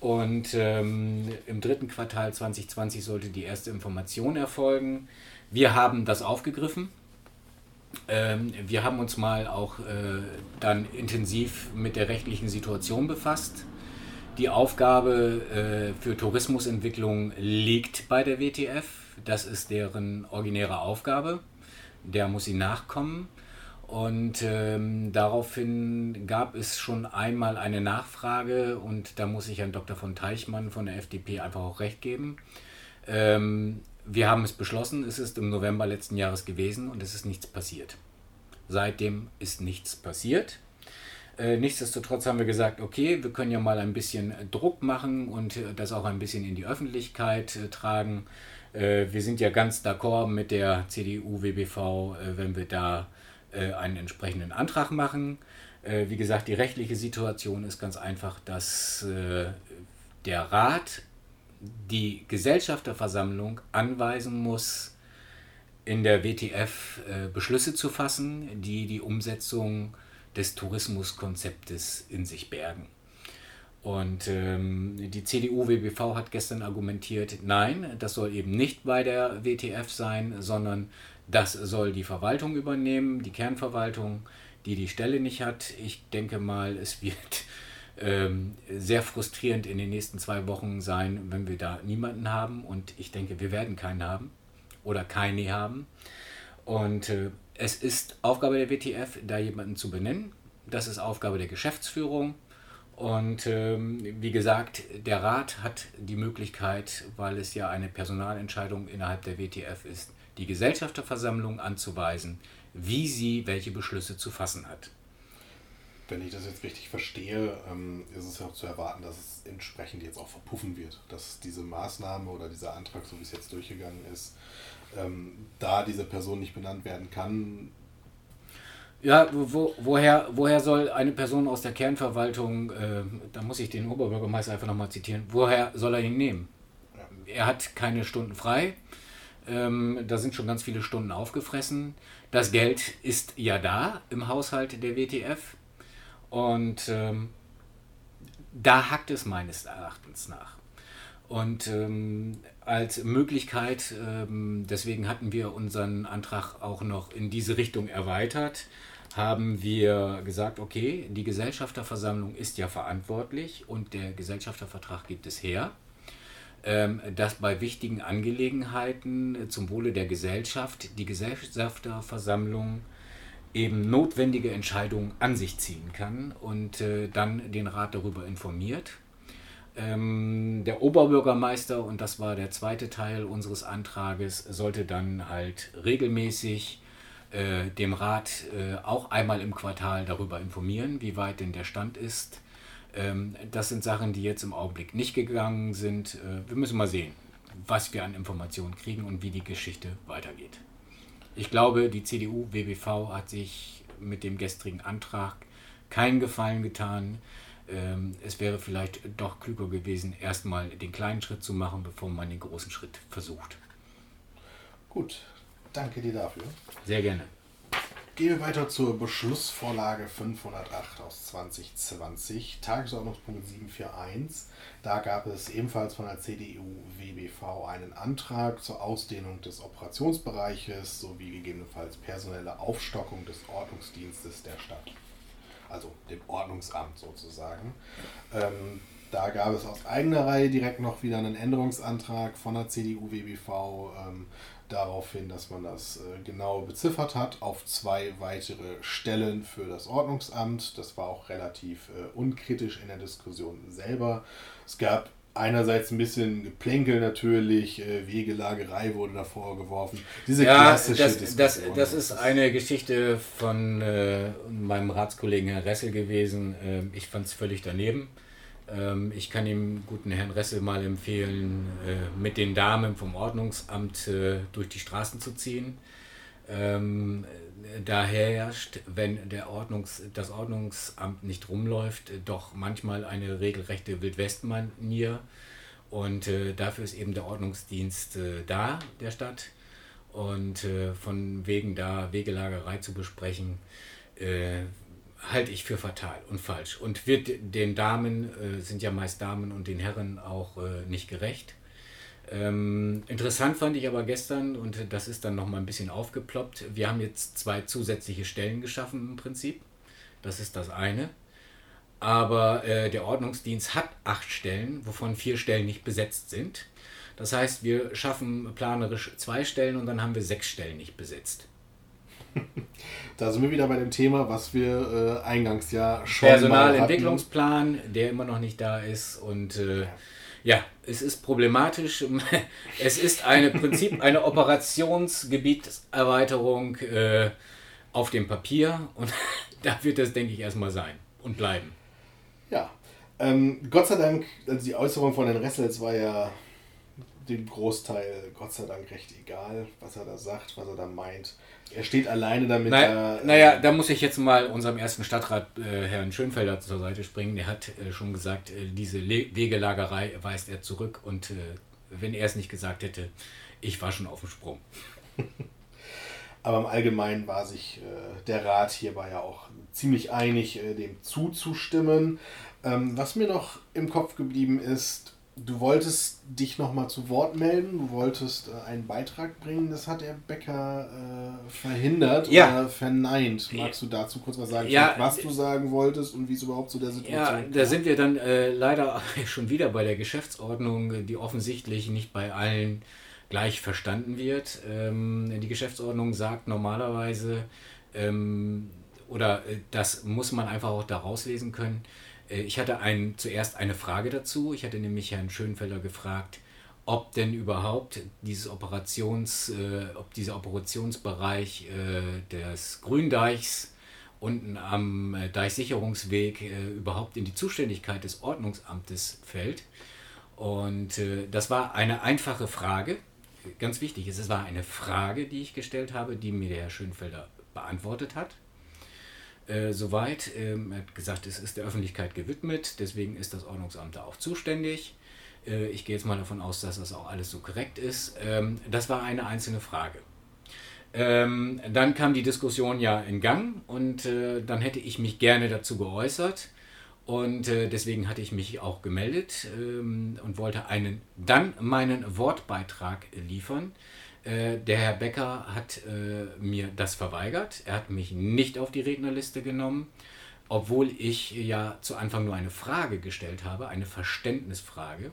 Und ähm, im dritten Quartal 2020 sollte die erste Information erfolgen. Wir haben das aufgegriffen Ähm, wir haben uns mal auch äh, dann intensiv mit der rechtlichen Situation befasst. Die Aufgabe äh, für Tourismusentwicklung liegt bei der WTF. Das ist deren originäre Aufgabe. Der muss sie nachkommen. Und ähm, daraufhin gab es schon einmal eine Nachfrage und da muss ich Herrn Dr. von Teichmann von der FDP einfach auch recht geben. Ähm, wir haben es beschlossen, es ist im November letzten Jahres gewesen und es ist nichts passiert. Seitdem ist nichts passiert. Äh, nichtsdestotrotz haben wir gesagt, okay, wir können ja mal ein bisschen Druck machen und äh, das auch ein bisschen in die Öffentlichkeit äh, tragen. Wir sind ja ganz d'accord mit der CDU-WBV, wenn wir da einen entsprechenden Antrag machen. wie gesagt, die rechtliche Situation ist ganz einfach, dass der Rat die Gesellschafterversammlung anweisen muss, in der WTF äh, Beschlüsse zu fassen, die die Umsetzung des Tourismuskonzeptes in sich bergen. Und ähm, die CDU-WBV hat gestern argumentiert, nein, das soll eben nicht bei der WTF sein, sondern das soll die Verwaltung übernehmen, die Kernverwaltung, die die Stelle nicht hat. Ich denke mal, es wird ähm, sehr frustrierend in den nächsten zwei Wochen sein, wenn wir da niemanden haben. Und ich denke, wir werden keinen haben oder keine haben. Und äh, es ist Aufgabe der WTF, da jemanden zu benennen. Das ist Aufgabe der Geschäftsführung. Und ähm, wie gesagt, der Rat hat die Möglichkeit, weil es ja eine Personalentscheidung innerhalb der WTF ist, die Gesellschafterversammlung anzuweisen, wie sie welche Beschlüsse zu fassen hat wenn ich das jetzt richtig verstehe, ähm, ist es ja auch zu erwarten, dass es entsprechend jetzt auch verpuffen wird. Dass diese Maßnahme oder dieser Antrag, so wie es jetzt durchgegangen ist, ähm, da diese Person nicht benannt werden kann. Ja, wo, woher, woher soll eine Person aus der Kernverwaltung, äh, da muss ich den Oberbürgermeister einfach nochmal zitieren, woher soll er ihn nehmen? Ja. Er hat keine Stunden frei. Ähm, da sind schon ganz viele Stunden aufgefressen. Das Geld ist ja da im Haushalt der WTF. Und ähm, da hackt es meines Erachtens nach. Und ähm, als Möglichkeit, ähm, deswegen hatten wir unseren Antrag auch noch in diese Richtung erweitert, haben wir gesagt, okay, die Gesellschafterversammlung ist ja verantwortlich und der Gesellschaftervertrag gibt es her, ähm, dass bei wichtigen Angelegenheiten zum Wohle der Gesellschaft die Gesellschafterversammlung eben notwendige Entscheidungen an sich ziehen kann und äh, dann den Rat darüber informiert. Ähm, der Oberbürgermeister, und das war der zweite Teil unseres Antrages, sollte dann halt regelmäßig äh, dem Rat äh, auch einmal im Quartal darüber informieren, wie weit denn der Stand ist. Ähm, das sind Sachen, die jetzt im Augenblick nicht gegangen sind. Äh, wir müssen mal sehen, was wir an Informationen kriegen und wie die Geschichte weitergeht. Ich glaube, die CDU-WBV hat sich mit dem gestrigen Antrag keinen Gefallen getan. Ähm, es wäre vielleicht doch klüger gewesen, erstmal den kleinen Schritt zu machen, bevor man den großen Schritt versucht. Gut, danke dir dafür. Sehr gerne. Gehen wir weiter zur Beschlussvorlage 508 aus 2020, Tagesordnungspunkt 741. Da gab es ebenfalls von der CDU-WBV einen Antrag zur Ausdehnung des Operationsbereiches sowie gegebenenfalls personelle Aufstockung des Ordnungsdienstes der Stadt. Also dem Ordnungsamt sozusagen. Ähm, da gab es aus eigener Reihe direkt noch wieder einen Änderungsantrag von der CDU-WBV. Ähm, darauf hin, dass man das äh, genau beziffert hat, auf zwei weitere Stellen für das Ordnungsamt. Das war auch relativ äh, unkritisch in der Diskussion selber. Es gab einerseits ein bisschen Geplänkel natürlich, äh, Wegelagerei wurde davor geworfen. Diese ja, klassische das, Diskussion. Das, das ist eine Geschichte von meinem Ratskollegen Herr Ressel gewesen. Äh, ich fand es völlig daneben. Ähm, ich kann dem guten Herrn Ressel mal empfehlen, äh, mit den Damen vom Ordnungsamt äh, durch die Straßen zu ziehen. Ähm, da herrscht, wenn der Ordnungs-, das Ordnungsamt nicht rumläuft, doch manchmal eine regelrechte Wildwestmanier. Und äh, dafür ist eben der Ordnungsdienst da, der Stadt. Und von wegen da Wegelagerei zu besprechen, halte ich für fatal und falsch und wird den Damen, äh, sind ja meist Damen und den Herren auch äh, nicht gerecht. Ähm, interessant fand ich aber gestern, und das ist dann nochmal ein bisschen aufgeploppt, wir haben jetzt zwei zusätzliche Stellen geschaffen im Prinzip. Das ist das eine. Aber äh, der Ordnungsdienst hat acht Stellen, wovon vier Stellen nicht besetzt sind. Das heißt, wir schaffen planerisch zwei Stellen und dann haben wir sechs Stellen nicht besetzt. Da sind wir wieder bei dem Thema, was wir äh, eingangs ja schon Personalentwicklungsplan, der immer noch nicht da ist und äh, ja. es ist problematisch. es ist eine Prinzip eine Operationsgebietserweiterung äh, auf dem Papier und da wird es, denke ich, erstmal sein und bleiben. Ja, ähm, Gott sei Dank, also die Äußerung von Herrn Ressels war ja dem Großteil Gott sei Dank recht egal, was er da sagt, was er da meint. Er steht alleine damit. Naja, da, naja, da muss ich jetzt mal unserem ersten Stadtrat, äh, Herrn Schönfelder, zur Seite springen. Der hat äh, schon gesagt, äh, diese Le Wegelagerei weist er zurück und äh, wenn er es nicht gesagt hätte, ich war schon auf dem Sprung. Aber im Allgemeinen war sich äh, der Rat hierbei ja auch ziemlich einig, äh, dem zuzustimmen. Ähm, was mir noch im Kopf geblieben ist, Du wolltest dich nochmal zu Wort melden, du wolltest äh, einen Beitrag bringen, das hat der Bäcker äh, verhindert ja. oder verneint. Magst du dazu kurz was sagen, ja, was du sagen wolltest und wie es überhaupt zu der Situation Ja, da sind wir dann äh, leider schon wieder bei der Geschäftsordnung, die offensichtlich nicht bei allen gleich verstanden wird. Ähm, die Geschäftsordnung sagt normalerweise, ähm, oder äh, das muss man einfach auch da rauslesen können, ich hatte ein, zuerst eine Frage dazu. Ich hatte nämlich Herrn Schönfelder gefragt, ob denn überhaupt dieses Operations, äh, ob dieser Operationsbereich äh, des Gründeichs unten am äh, Deichsicherungsweg äh, überhaupt in die Zuständigkeit des Ordnungsamtes fällt. Und äh, das war eine einfache Frage. Ganz wichtig ist, es war eine Frage, die ich gestellt habe, die mir der Herr Schönfelder beantwortet hat äh, soweit. Ähm, er hat gesagt, es ist der Öffentlichkeit gewidmet, deswegen ist das Ordnungsamt da auch zuständig. Äh, ich gehe jetzt mal davon aus, dass das auch alles so korrekt ist. Ähm, das war eine einzelne Frage. Ähm, dann kam die Diskussion ja in Gang und äh, dann hätte ich mich gerne dazu geäußert. Und äh, deswegen hatte ich mich auch gemeldet ähm, und wollte einen, dann meinen Wortbeitrag liefern. Äh, der Herr Becker hat äh, mir das verweigert. Er hat mich nicht auf die Rednerliste genommen, obwohl ich ja zu Anfang nur eine Frage gestellt habe, eine Verständnisfrage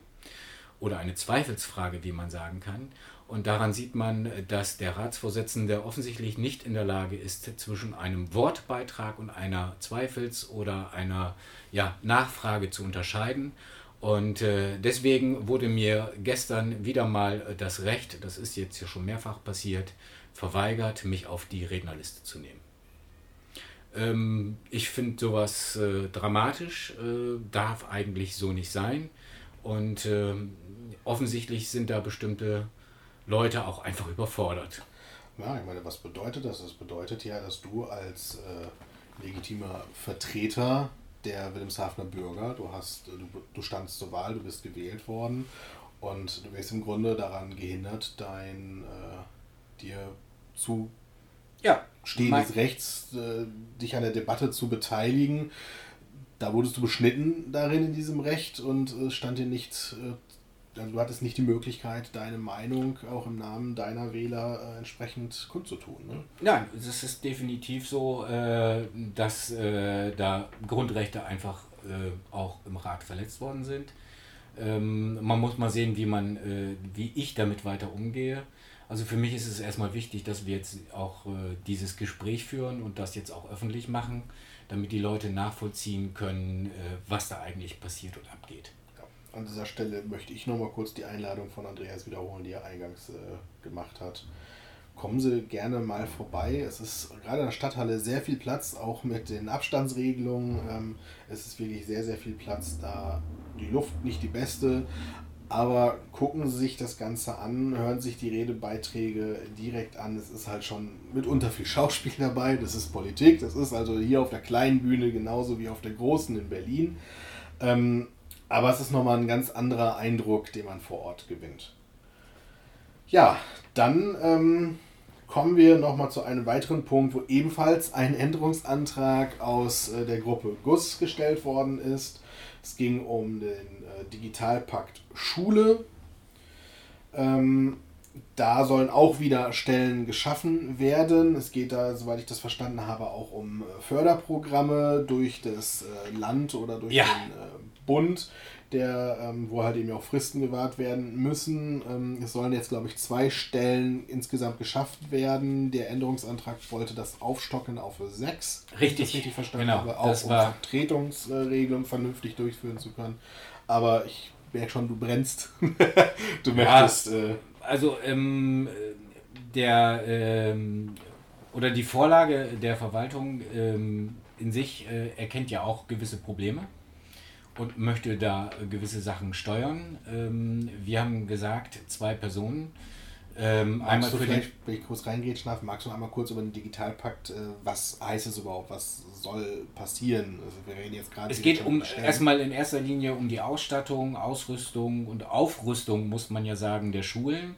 oder eine Zweifelsfrage, wie man sagen kann. Und daran sieht man, dass der Ratsvorsitzende offensichtlich nicht in der Lage ist, zwischen einem Wortbeitrag und einer Zweifels- oder einer ja, Nachfrage zu unterscheiden. Und äh, deswegen wurde mir gestern wieder mal das Recht, das ist jetzt ja schon mehrfach passiert, verweigert, mich auf die Rednerliste zu nehmen. Ähm, ich finde sowas äh, dramatisch, äh, darf eigentlich so nicht sein. Und ähm, offensichtlich sind da bestimmte Leute auch einfach überfordert. Ja, ich meine, was bedeutet das? Das bedeutet ja, dass du als äh, legitimer Vertreter der Wilhelmshavener Bürger. Du, hast, du, du standst zur Wahl, du bist gewählt worden und du wirst im Grunde daran gehindert, dein äh, dir zu ja, stehendes Rechts, äh, dich an der Debatte zu beteiligen. Da wurdest du beschnitten darin in diesem Recht und es stand dir nicht du hattest nicht die Möglichkeit, deine Meinung auch im Namen deiner Wähler äh, entsprechend kundzutun. Ne? Nein, es ist definitiv so, äh, dass äh, da Grundrechte einfach äh, auch im Rat verletzt worden sind. Ähm, man muss mal sehen, wie man, äh, wie ich damit weiter umgehe. Also für mich ist es erstmal wichtig, dass wir jetzt auch äh, dieses Gespräch führen und das jetzt auch öffentlich machen, damit die Leute nachvollziehen können, was da eigentlich passiert und abgeht an dieser Stelle möchte ich nochmal kurz die Einladung von Andreas wiederholen, die er eingangs äh, gemacht hat. Kommen Sie gerne mal vorbei. Es ist gerade in der Stadthalle sehr viel Platz, auch mit den Abstandsregelungen. Ähm, es ist wirklich sehr, sehr viel Platz da. Die Luft nicht die beste, aber gucken Sie sich das Ganze an, hören sich die Redebeiträge direkt an. Es ist halt schon mitunter viel Schauspiel dabei. Das ist Politik. Das ist also hier auf der kleinen Bühne genauso wie auf der großen in Berlin. Ähm, aber es ist nochmal ein ganz anderer Eindruck, den man vor Ort gewinnt. Ja, dann ähm, kommen wir nochmal zu einem weiteren Punkt, wo ebenfalls ein Änderungsantrag aus äh, der Gruppe GUS gestellt worden ist. Es ging um den äh, Digitalpakt Schule. Ähm, da sollen auch wieder Stellen geschaffen werden. Es geht da, soweit ich das verstanden habe, auch um äh, Förderprogramme durch das äh, Land oder durch ja. den äh, Bund, der, ähm, wo halt eben auch Fristen gewahrt werden müssen. Ähm, es sollen jetzt, glaube ich, zwei Stellen insgesamt geschafft werden. Der Änderungsantrag wollte das aufstocken auf sechs. Richtig. richtig verstanden genau, habe, auch das um war Vertretungsregelung vernünftig durchführen zu können. Aber ich merke schon, du brennst. du möchtest. Ja, äh, also ähm, der ähm, oder die Vorlage der Verwaltung ähm, in sich äh, erkennt ja auch gewisse Probleme und möchte da gewisse Sachen steuern. Ähm, wir haben gesagt, zwei Personen. Ähm, einmal du für vielleicht, wenn ich kurz reingehe, schlafen, magst du einmal kurz über den Digitalpakt, äh, was heißt es überhaupt, was soll passieren? Also wir reden jetzt gerade. Es geht um erstmal in erster Linie um die Ausstattung, Ausrüstung und Aufrüstung, muss man ja sagen, der Schulen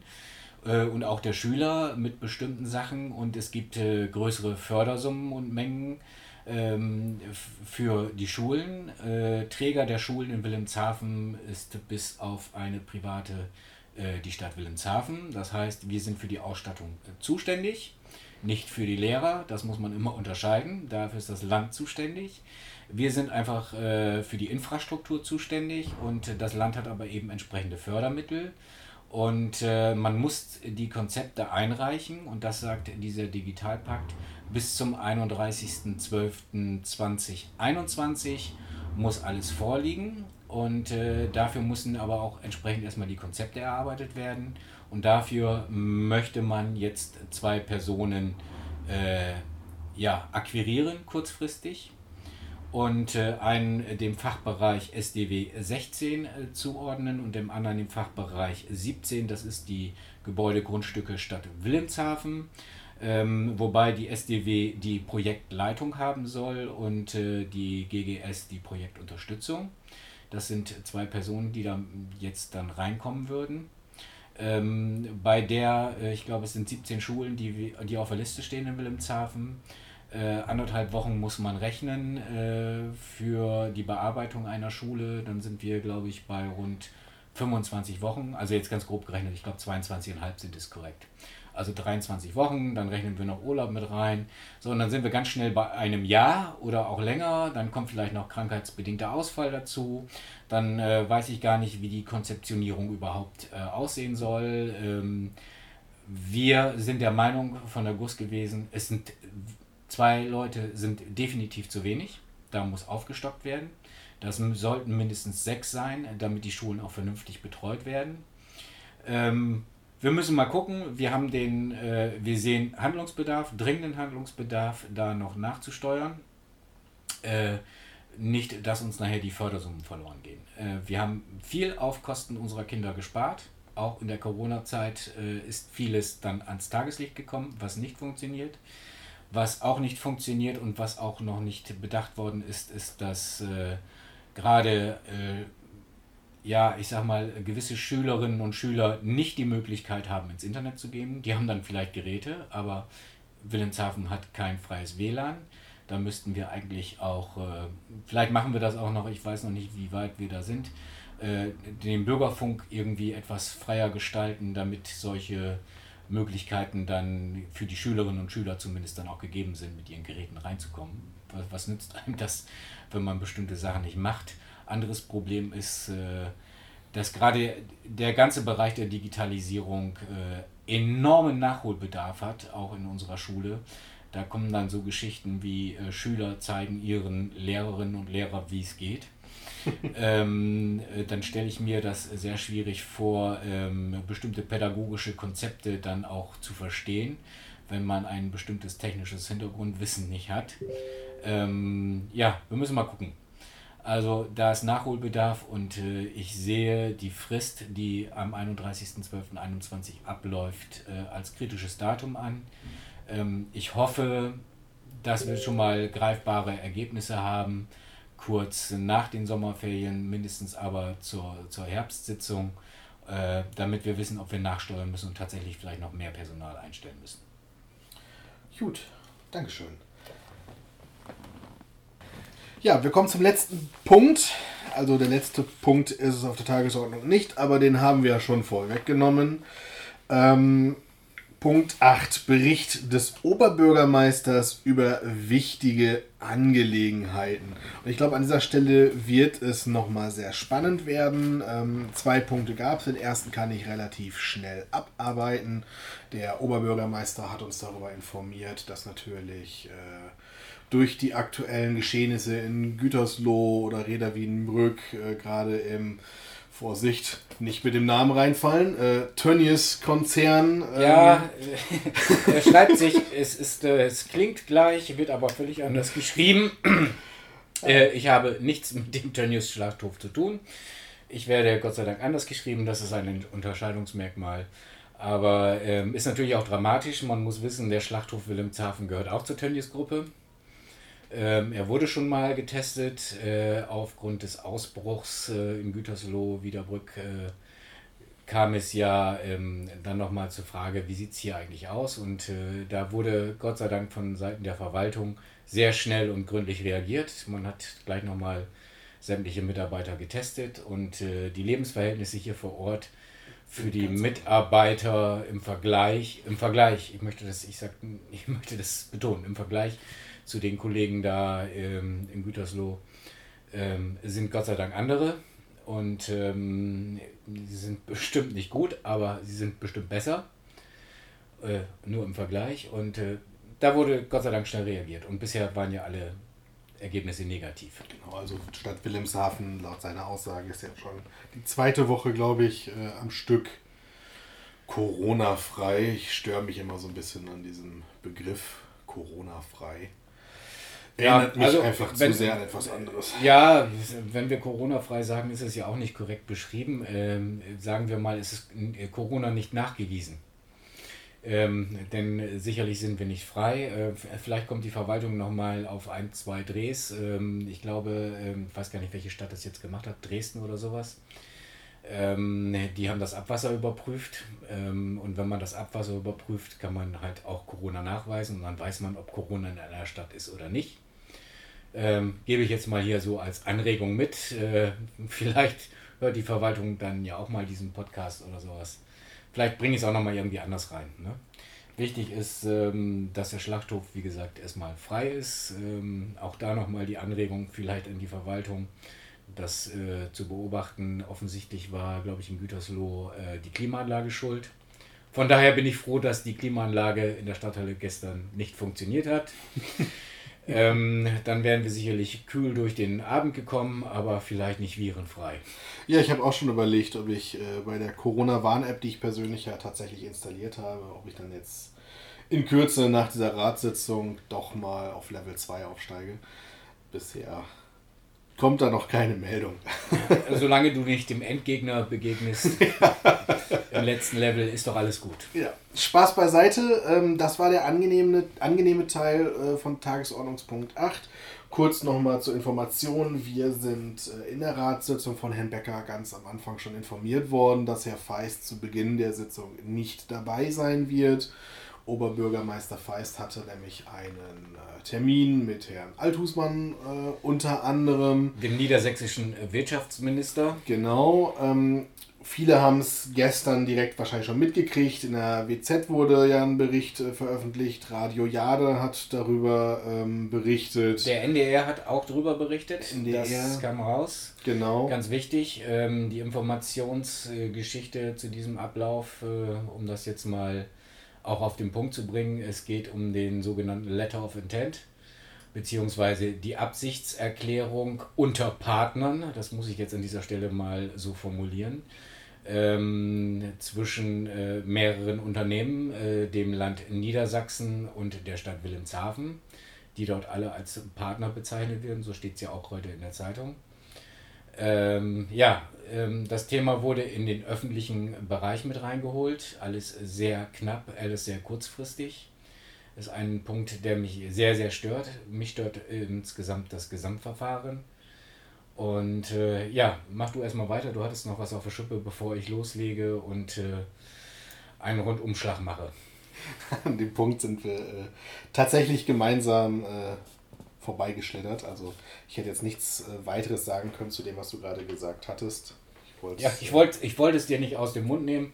äh, und auch der Schüler mit bestimmten Sachen und es gibt äh, größere Fördersummen und Mengen ähm, für die Schulen. Äh, Träger der Schulen in Wilhelmshaven ist bis auf eine private äh, die Stadt Wilhelmshaven. Das heißt, wir sind für die Ausstattung äh, zuständig, nicht für die Lehrer. Das muss man immer unterscheiden. Dafür ist das Land zuständig. Wir sind einfach äh, für die Infrastruktur zuständig und das Land hat aber eben entsprechende Fördermittel. Und äh, man muss die Konzepte einreichen und das sagt dieser Digitalpakt bis zum 31.12.2021 muss alles vorliegen und äh, dafür müssen aber auch entsprechend erstmal die Konzepte erarbeitet werden und dafür möchte man jetzt zwei Personen äh, ja, akquirieren kurzfristig und äh, einen dem Fachbereich SDW 16 äh, zuordnen und dem anderen dem Fachbereich 17, das ist die Gebäudegrundstücke Stadt Wilhelmshaven. Ähm, wobei die SDW die Projektleitung haben soll und äh, die GGS die Projektunterstützung. Das sind zwei Personen, die da jetzt dann reinkommen würden. Ähm, bei der, äh, ich glaube, es sind 17 Schulen, die, die auf der Liste stehen in Wilhelmshaven. Äh, anderthalb Wochen muss man rechnen äh, für die Bearbeitung einer Schule. Dann sind wir, glaube ich, bei rund 25 Wochen. Also jetzt ganz grob gerechnet, ich glaube 22,5 sind es korrekt also 23 Wochen, dann rechnen wir noch Urlaub mit rein. So, und dann sind wir ganz schnell bei einem Jahr oder auch länger. Dann kommt vielleicht noch krankheitsbedingter Ausfall dazu. Dann äh, weiß ich gar nicht, wie die Konzeptionierung überhaupt äh, aussehen soll. Ähm, wir sind der Meinung von der GUS gewesen, es sind zwei Leute sind definitiv zu wenig. Da muss aufgestockt werden. Das sollten mindestens sechs sein, damit die Schulen auch vernünftig betreut werden. Ähm, wir müssen mal gucken. Wir haben den, äh, wir sehen Handlungsbedarf, dringenden Handlungsbedarf, da noch nachzusteuern. Äh, nicht, dass uns nachher die Fördersummen verloren gehen. Äh, wir haben viel auf Kosten unserer Kinder gespart. Auch in der Corona-Zeit äh, ist vieles dann ans Tageslicht gekommen, was nicht funktioniert. Was auch nicht funktioniert und was auch noch nicht bedacht worden ist, ist, dass äh, gerade äh, ja, ich sag mal, gewisse Schülerinnen und Schüler nicht die Möglichkeit haben, ins Internet zu gehen. Die haben dann vielleicht Geräte, aber Wilhelmshaven hat kein freies WLAN. Da müssten wir eigentlich auch, äh, vielleicht machen wir das auch noch, ich weiß noch nicht, wie weit wir da sind, äh, den Bürgerfunk irgendwie etwas freier gestalten, damit solche Möglichkeiten dann für die Schülerinnen und Schüler zumindest dann auch gegeben sind, mit ihren Geräten reinzukommen. Was, was nützt einem das, wenn man bestimmte Sachen nicht macht? Anderes Problem ist, äh, dass gerade der ganze Bereich der Digitalisierung äh, enormen Nachholbedarf hat, auch in unserer Schule. Da kommen dann so Geschichten wie äh, Schüler zeigen ihren Lehrerinnen und Lehrern, wie es geht. ähm, dann stelle ich mir das sehr schwierig vor, ähm, bestimmte pädagogische Konzepte dann auch zu verstehen, wenn man ein bestimmtes technisches Hintergrundwissen nicht hat. Ähm, ja, wir müssen mal gucken. Also da ist Nachholbedarf und äh, ich sehe die Frist, die am 31.12.21 abläuft, äh, als kritisches Datum an. Ähm, ich hoffe, dass wir schon mal greifbare Ergebnisse haben, kurz nach den Sommerferien, mindestens aber zur, zur Herbstsitzung, äh, damit wir wissen, ob wir nachsteuern müssen und tatsächlich vielleicht noch mehr Personal einstellen müssen. Gut, Dankeschön. Ja, wir kommen zum letzten Punkt. Also der letzte Punkt ist es auf der Tagesordnung nicht, aber den haben wir ja schon vorweggenommen. Ähm, Punkt 8. Bericht des Oberbürgermeisters über wichtige Angelegenheiten. Und ich glaube, an dieser Stelle wird es nochmal sehr spannend werden. Ähm, zwei Punkte gab es. Den ersten kann ich relativ schnell abarbeiten. Der Oberbürgermeister hat uns darüber informiert, dass natürlich äh, durch die aktuellen Geschehnisse in Gütersloh oder Reda Wiedenbrück äh, gerade im Vorsicht, nicht mit dem Namen reinfallen. Äh, Tönnies Konzern. Ähm ja, er schreibt sich, es, ist, äh, es klingt gleich, wird aber völlig anders geschrieben. äh, ich habe nichts mit dem Tönnies Schlachthof zu tun. Ich werde Gott sei Dank anders geschrieben, das ist ein Unterscheidungsmerkmal. Aber ähm, ist natürlich auch dramatisch. Man muss wissen, der Schlachthof Wilhelmshaven gehört auch zur Tönnies Gruppe. Ähm, er wurde schon mal getestet äh, aufgrund des Ausbruchs äh, in Gütersloh, Wiederbrück. Äh, kam es ja ähm, dann nochmal zur Frage, wie sieht es hier eigentlich aus? Und äh, da wurde Gott sei Dank von Seiten der Verwaltung sehr schnell und gründlich reagiert. Man hat gleich nochmal sämtliche Mitarbeiter getestet und äh, die Lebensverhältnisse hier vor Ort für die Mitarbeiter im Vergleich, im Vergleich, ich möchte das, ich sag, ich möchte das betonen, im Vergleich zu den Kollegen da ähm, in Gütersloh ähm, sind Gott sei Dank andere. Und ähm, sie sind bestimmt nicht gut, aber sie sind bestimmt besser. Äh, nur im Vergleich. Und äh, da wurde Gott sei Dank schnell reagiert. Und bisher waren ja alle Ergebnisse negativ. Genau, also Stadt Wilhelmshaven, laut seiner Aussage, ist ja schon die zweite Woche, glaube ich, äh, am Stück Corona-frei. Ich störe mich immer so ein bisschen an diesem Begriff Corona-frei. Erinnert ja, mich also, einfach wenn, zu sehr an etwas anderes. Ja, wenn wir Corona-frei sagen, ist es ja auch nicht korrekt beschrieben. Ähm, sagen wir mal, es ist Corona nicht nachgewiesen. Ähm, denn sicherlich sind wir nicht frei. Äh, vielleicht kommt die Verwaltung nochmal auf ein, zwei Drehs. Ähm, ich glaube, ähm, ich weiß gar nicht, welche Stadt das jetzt gemacht hat, Dresden oder sowas. Ähm, die haben das Abwasser überprüft ähm, und wenn man das Abwasser überprüft, kann man halt auch Corona nachweisen und dann weiß man, ob Corona in einer Stadt ist oder nicht. Ähm, gebe ich jetzt mal hier so als Anregung mit. Äh, vielleicht hört die Verwaltung dann ja auch mal diesen Podcast oder sowas. Vielleicht bringe ich es auch nochmal irgendwie anders rein. Ne? Wichtig ist, ähm, dass der Schlachthof, wie gesagt, erstmal frei ist. Ähm, auch da nochmal die Anregung vielleicht an die Verwaltung, das äh, zu beobachten. Offensichtlich war, glaube ich, in Gütersloh äh, die Klimaanlage schuld. Von daher bin ich froh, dass die Klimaanlage in der Stadthalle gestern nicht funktioniert hat. Ähm, dann wären wir sicherlich kühl durch den Abend gekommen, aber vielleicht nicht virenfrei. Ja, ich habe auch schon überlegt, ob ich äh, bei der Corona-Warn-App, die ich persönlich ja tatsächlich installiert habe, ob ich dann jetzt in Kürze nach dieser Ratssitzung doch mal auf Level 2 aufsteige. Bisher kommt da noch keine Meldung. Solange du nicht dem Endgegner begegnest im letzten Level, ist doch alles gut. Ja. Spaß beiseite. Ähm, das war der angenehme, angenehme Teil äh, von Tagesordnungspunkt 8. Kurz nochmal zur Information. Wir sind äh, in der Ratssitzung von Herrn Becker ganz am Anfang schon informiert worden, dass Herr Feist zu Beginn der Sitzung nicht dabei sein wird. Oberbürgermeister Feist hatte nämlich einen äh, Termin mit Herrn Althusmann äh, unter anderem. Dem niedersächsischen Wirtschaftsminister. Genau. Ähm, viele haben es gestern direkt wahrscheinlich schon mitgekriegt. In der WZ wurde ja ein Bericht äh, veröffentlicht. Radio Jade hat darüber ähm, berichtet. Der NDR hat auch darüber berichtet. NDR. Das kam raus. Genau. Ganz wichtig, ähm, die Informationsgeschichte zu diesem Ablauf, äh, um das jetzt mal auch auf den Punkt zu bringen. Es geht um den sogenannten Letter of Intent, beziehungsweise die Absichtserklärung unter Partnern, das muss ich jetzt an dieser Stelle mal so formulieren, ähm, zwischen äh, mehreren Unternehmen, äh, dem Land Niedersachsen und der Stadt Wilhelmshaven, die dort alle als Partner bezeichnet werden, so steht es ja auch heute in der Zeitung. Ähm, ja, das Thema wurde in den öffentlichen Bereich mit reingeholt. Alles sehr knapp, alles sehr kurzfristig. Das ist ein Punkt, der mich sehr, sehr stört. Mich stört insgesamt das Gesamtverfahren. Und äh, ja, mach du erstmal weiter. Du hattest noch was auf der Schippe, bevor ich loslege und äh, einen Rundumschlag mache. An dem Punkt sind wir äh, tatsächlich gemeinsam äh, vorbeigeschlittert. Also ich hätte jetzt nichts äh, weiteres sagen können zu dem, was du gerade gesagt hattest. Ich ja, ich wollte ich wollt es dir nicht aus dem Mund nehmen.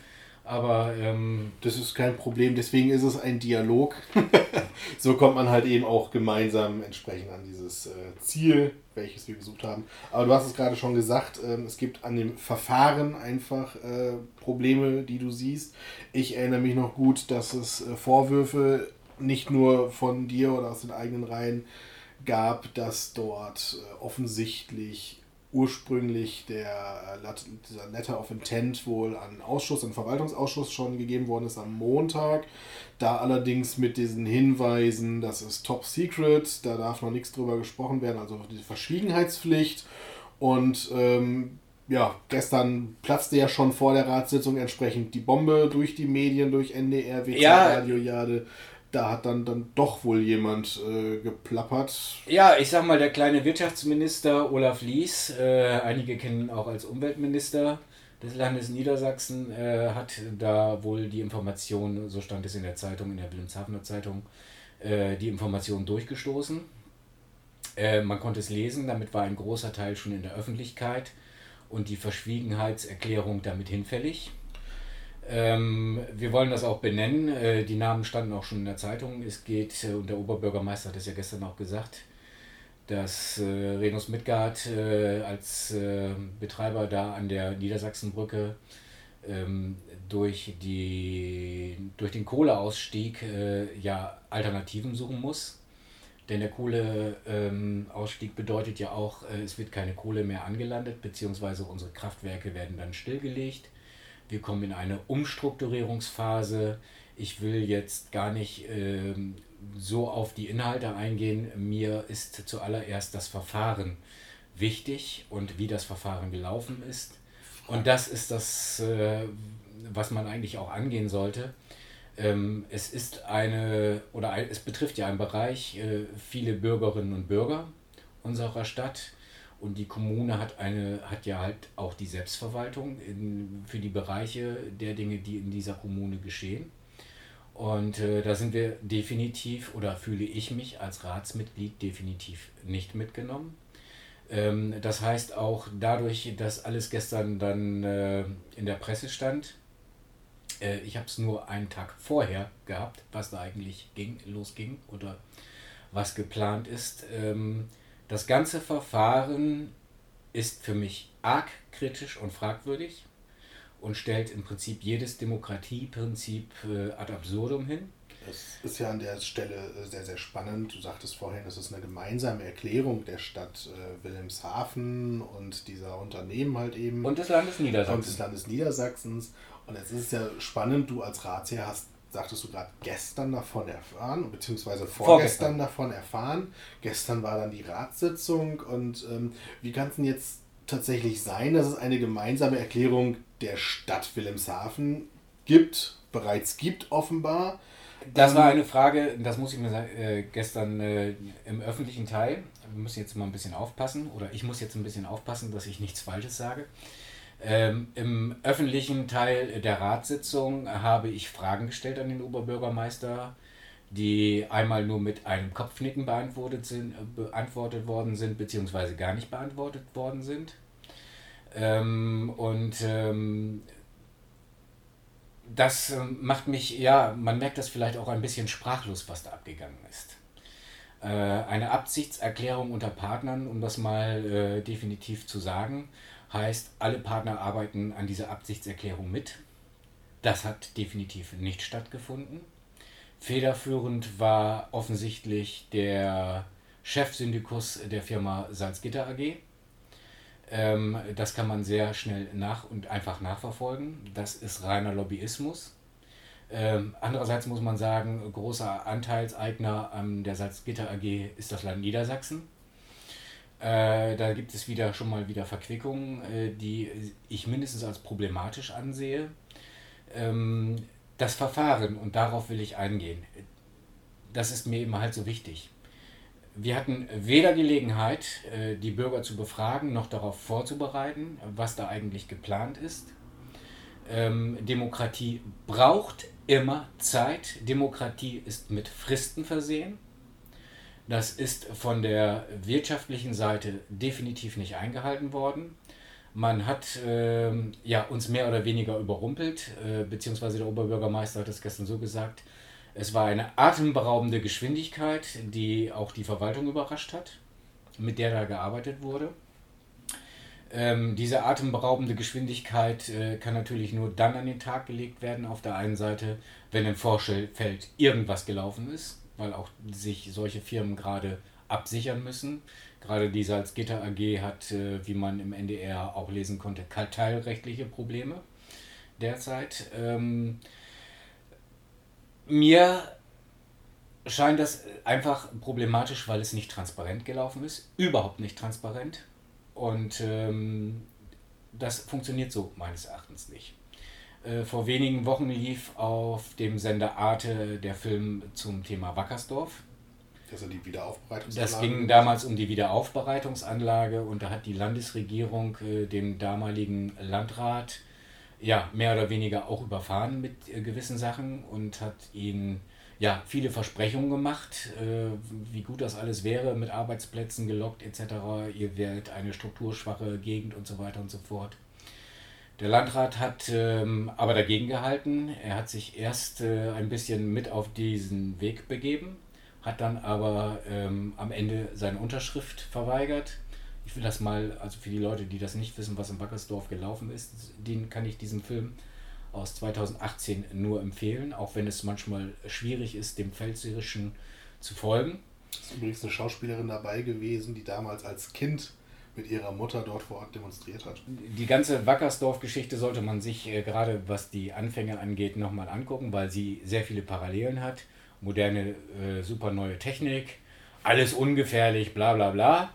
Aber ähm, das ist kein Problem, deswegen ist es ein Dialog. so kommt man halt eben auch gemeinsam entsprechend an dieses äh, Ziel, welches wir gesucht haben. Aber du hast es gerade schon gesagt, ähm, es gibt an dem Verfahren einfach äh, Probleme, die du siehst. Ich erinnere mich noch gut, dass es äh, Vorwürfe nicht nur von dir oder aus den eigenen Reihen gab, dass dort äh, offensichtlich ursprünglich der äh, dieser Letter of Intent wohl an Ausschuss, an Verwaltungsausschuss schon gegeben worden ist am Montag. Da allerdings mit diesen Hinweisen, das ist top secret, da darf noch nichts drüber gesprochen werden, also die Verschwiegenheitspflicht. Und ähm, ja, gestern platzte ja schon vor der Ratssitzung entsprechend die Bombe durch die Medien, durch NDR, WZ, ja, Radio Jade da hat dann, dann doch wohl jemand äh, geplappert. Ja, ich sag mal, der kleine Wirtschaftsminister Olaf Lies, äh, einige kennen ihn auch als Umweltminister des Landes Niedersachsen, äh, hat da wohl die Information, so stand es in der Zeitung, in der Wilhelmshavener Zeitung, äh, die Information durchgestoßen. Äh, man konnte es lesen, damit war ein großer Teil schon in der Öffentlichkeit und die Verschwiegenheitserklärung damit hinfällig. Ähm, wir wollen das auch benennen. Äh, die Namen standen auch schon in der Zeitung. Es geht, äh, und der Oberbürgermeister hat es ja gestern auch gesagt, dass äh, Renus Midgard äh, als äh, Betreiber da an der Niedersachsenbrücke ähm, durch, die, durch den Kohleausstieg äh, ja Alternativen suchen muss. Denn der Kohleausstieg ähm, bedeutet ja auch, es wird keine Kohle mehr angelandet, beziehungsweise unsere Kraftwerke werden dann stillgelegt wir kommen in eine Umstrukturierungsphase. Ich will jetzt gar nicht ähm, so auf die Inhalte eingehen. Mir ist zuallererst das Verfahren wichtig und wie das Verfahren gelaufen ist. Und das ist das, äh, was man eigentlich auch angehen sollte. Ähm, es ist eine, oder ein, es betrifft ja einen Bereich, äh, viele Bürgerinnen und Bürger unserer Stadt und die Kommune hat, eine, hat ja halt auch die Selbstverwaltung in, für die Bereiche der Dinge, die in dieser Kommune geschehen. Und äh, da sind wir definitiv oder fühle ich mich als Ratsmitglied definitiv nicht mitgenommen. Ähm, das heißt auch dadurch, dass alles gestern dann äh, in der Presse stand, äh, ich habe es nur einen Tag vorher gehabt, was da eigentlich ging, losging oder was geplant ist. Ähm, das ganze Verfahren ist für mich arg kritisch und fragwürdig und stellt im Prinzip jedes Demokratieprinzip äh, ad absurdum hin. Das ist ja an der Stelle äh, sehr, sehr spannend. Du sagtest vorhin, es ist eine gemeinsame Erklärung der Stadt äh, Wilhelmshaven und dieser Unternehmen halt eben. Und des Landes Niedersachsen. Und des Landes Niedersachsens. Und jetzt ist es ja spannend, du als Ratsherr hast sagtest du gerade, gestern davon erfahren, beziehungsweise vorgestern, vorgestern, davon erfahren. Gestern war dann die Ratssitzung und ähm, wie kann es denn jetzt tatsächlich sein, dass es eine gemeinsame Erklärung der Stadt Wilhelmshaven gibt, bereits gibt offenbar? Das war ähm, eine Frage, das muss ich mir sagen, äh, gestern äh, im öffentlichen Teil. Wir müssen jetzt mal ein bisschen aufpassen, oder ich muss jetzt ein bisschen aufpassen, dass ich nichts Falsches sage. Ähm, Im öffentlichen Teil der Ratssitzung habe ich Fragen gestellt an den Oberbürgermeister, die einmal nur mit einem Kopfnicken beantwortet, sind, beantwortet worden sind, beziehungsweise gar nicht beantwortet worden sind. Ähm, und ähm, das ähm, macht mich, ja, man merkt das vielleicht auch ein bisschen sprachlos, was da abgegangen ist. Äh, eine Absichtserklärung unter Partnern, um das mal äh, definitiv zu sagen, Heißt, alle Partner arbeiten an dieser Absichtserklärung mit. Das hat definitiv nicht stattgefunden. Federführend war offensichtlich der Chefsyndikus der Firma Salzgitter AG. Ähm, das kann man sehr schnell nach und einfach nachverfolgen. Das ist reiner Lobbyismus. Ähm, andererseits muss man sagen, großer Anteilseigner an der Salzgitter AG ist das Land Niedersachsen. Äh, da gibt es wieder schon mal wieder Verquickungen, äh, die ich mindestens als problematisch ansehe. Ähm, das Verfahren, und darauf will ich eingehen, das ist mir immer halt so wichtig. Wir hatten weder Gelegenheit, äh, die Bürger zu befragen, noch darauf vorzubereiten, was da eigentlich geplant ist. Ähm, Demokratie braucht immer Zeit. Demokratie ist mit Fristen versehen. Das ist von der wirtschaftlichen Seite definitiv nicht eingehalten worden. Man hat äh, ja, uns mehr oder weniger überrumpelt, äh, beziehungsweise der Oberbürgermeister hat es gestern so gesagt. Es war eine atemberaubende Geschwindigkeit, die auch die Verwaltung überrascht hat, mit der da gearbeitet wurde. Ähm, diese atemberaubende Geschwindigkeit äh, kann natürlich nur dann an den Tag gelegt werden, auf der einen Seite, wenn im Vorfeld irgendwas gelaufen ist, weil auch sich solche Firmen gerade absichern müssen. Gerade die Salzgitter AG hat, äh, wie man im NDR auch lesen konnte, kartellrechtliche Probleme derzeit. Ähm, mir scheint das einfach problematisch, weil es nicht transparent gelaufen ist. Überhaupt nicht transparent. Und ähm, das funktioniert so meines Erachtens nicht. Äh, vor wenigen Wochen lief auf dem Sender Arte der Film zum Thema Wackersdorf. Das, die Wiederaufbereitungsanlage. das ging damals um die Wiederaufbereitungsanlage und da hat die Landesregierung äh, dem damaligen Landrat ja mehr oder weniger auch überfahren mit äh, gewissen Sachen und hat ihn ja, viele Versprechungen gemacht, äh, wie gut das alles wäre, mit Arbeitsplätzen gelockt etc. Ihr werdet eine strukturschwache Gegend und so weiter und so fort. Der Landrat hat ähm, aber dagegen gehalten. Er hat sich erst äh, ein bisschen mit auf diesen Weg begeben, hat dann aber ähm, am Ende seine Unterschrift verweigert. Ich will das mal, also für die Leute, die das nicht wissen, was in Wackersdorf gelaufen ist, den kann ich diesen Film aus 2018 nur empfehlen, auch wenn es manchmal schwierig ist, dem Pfälzerischen zu folgen. Es ist übrigens eine Schauspielerin dabei gewesen, die damals als Kind mit ihrer Mutter dort vor Ort demonstriert hat. Die ganze Wackersdorf-Geschichte sollte man sich äh, gerade was die Anfänge angeht nochmal angucken, weil sie sehr viele Parallelen hat. Moderne, äh, super neue Technik, alles ungefährlich, bla bla bla.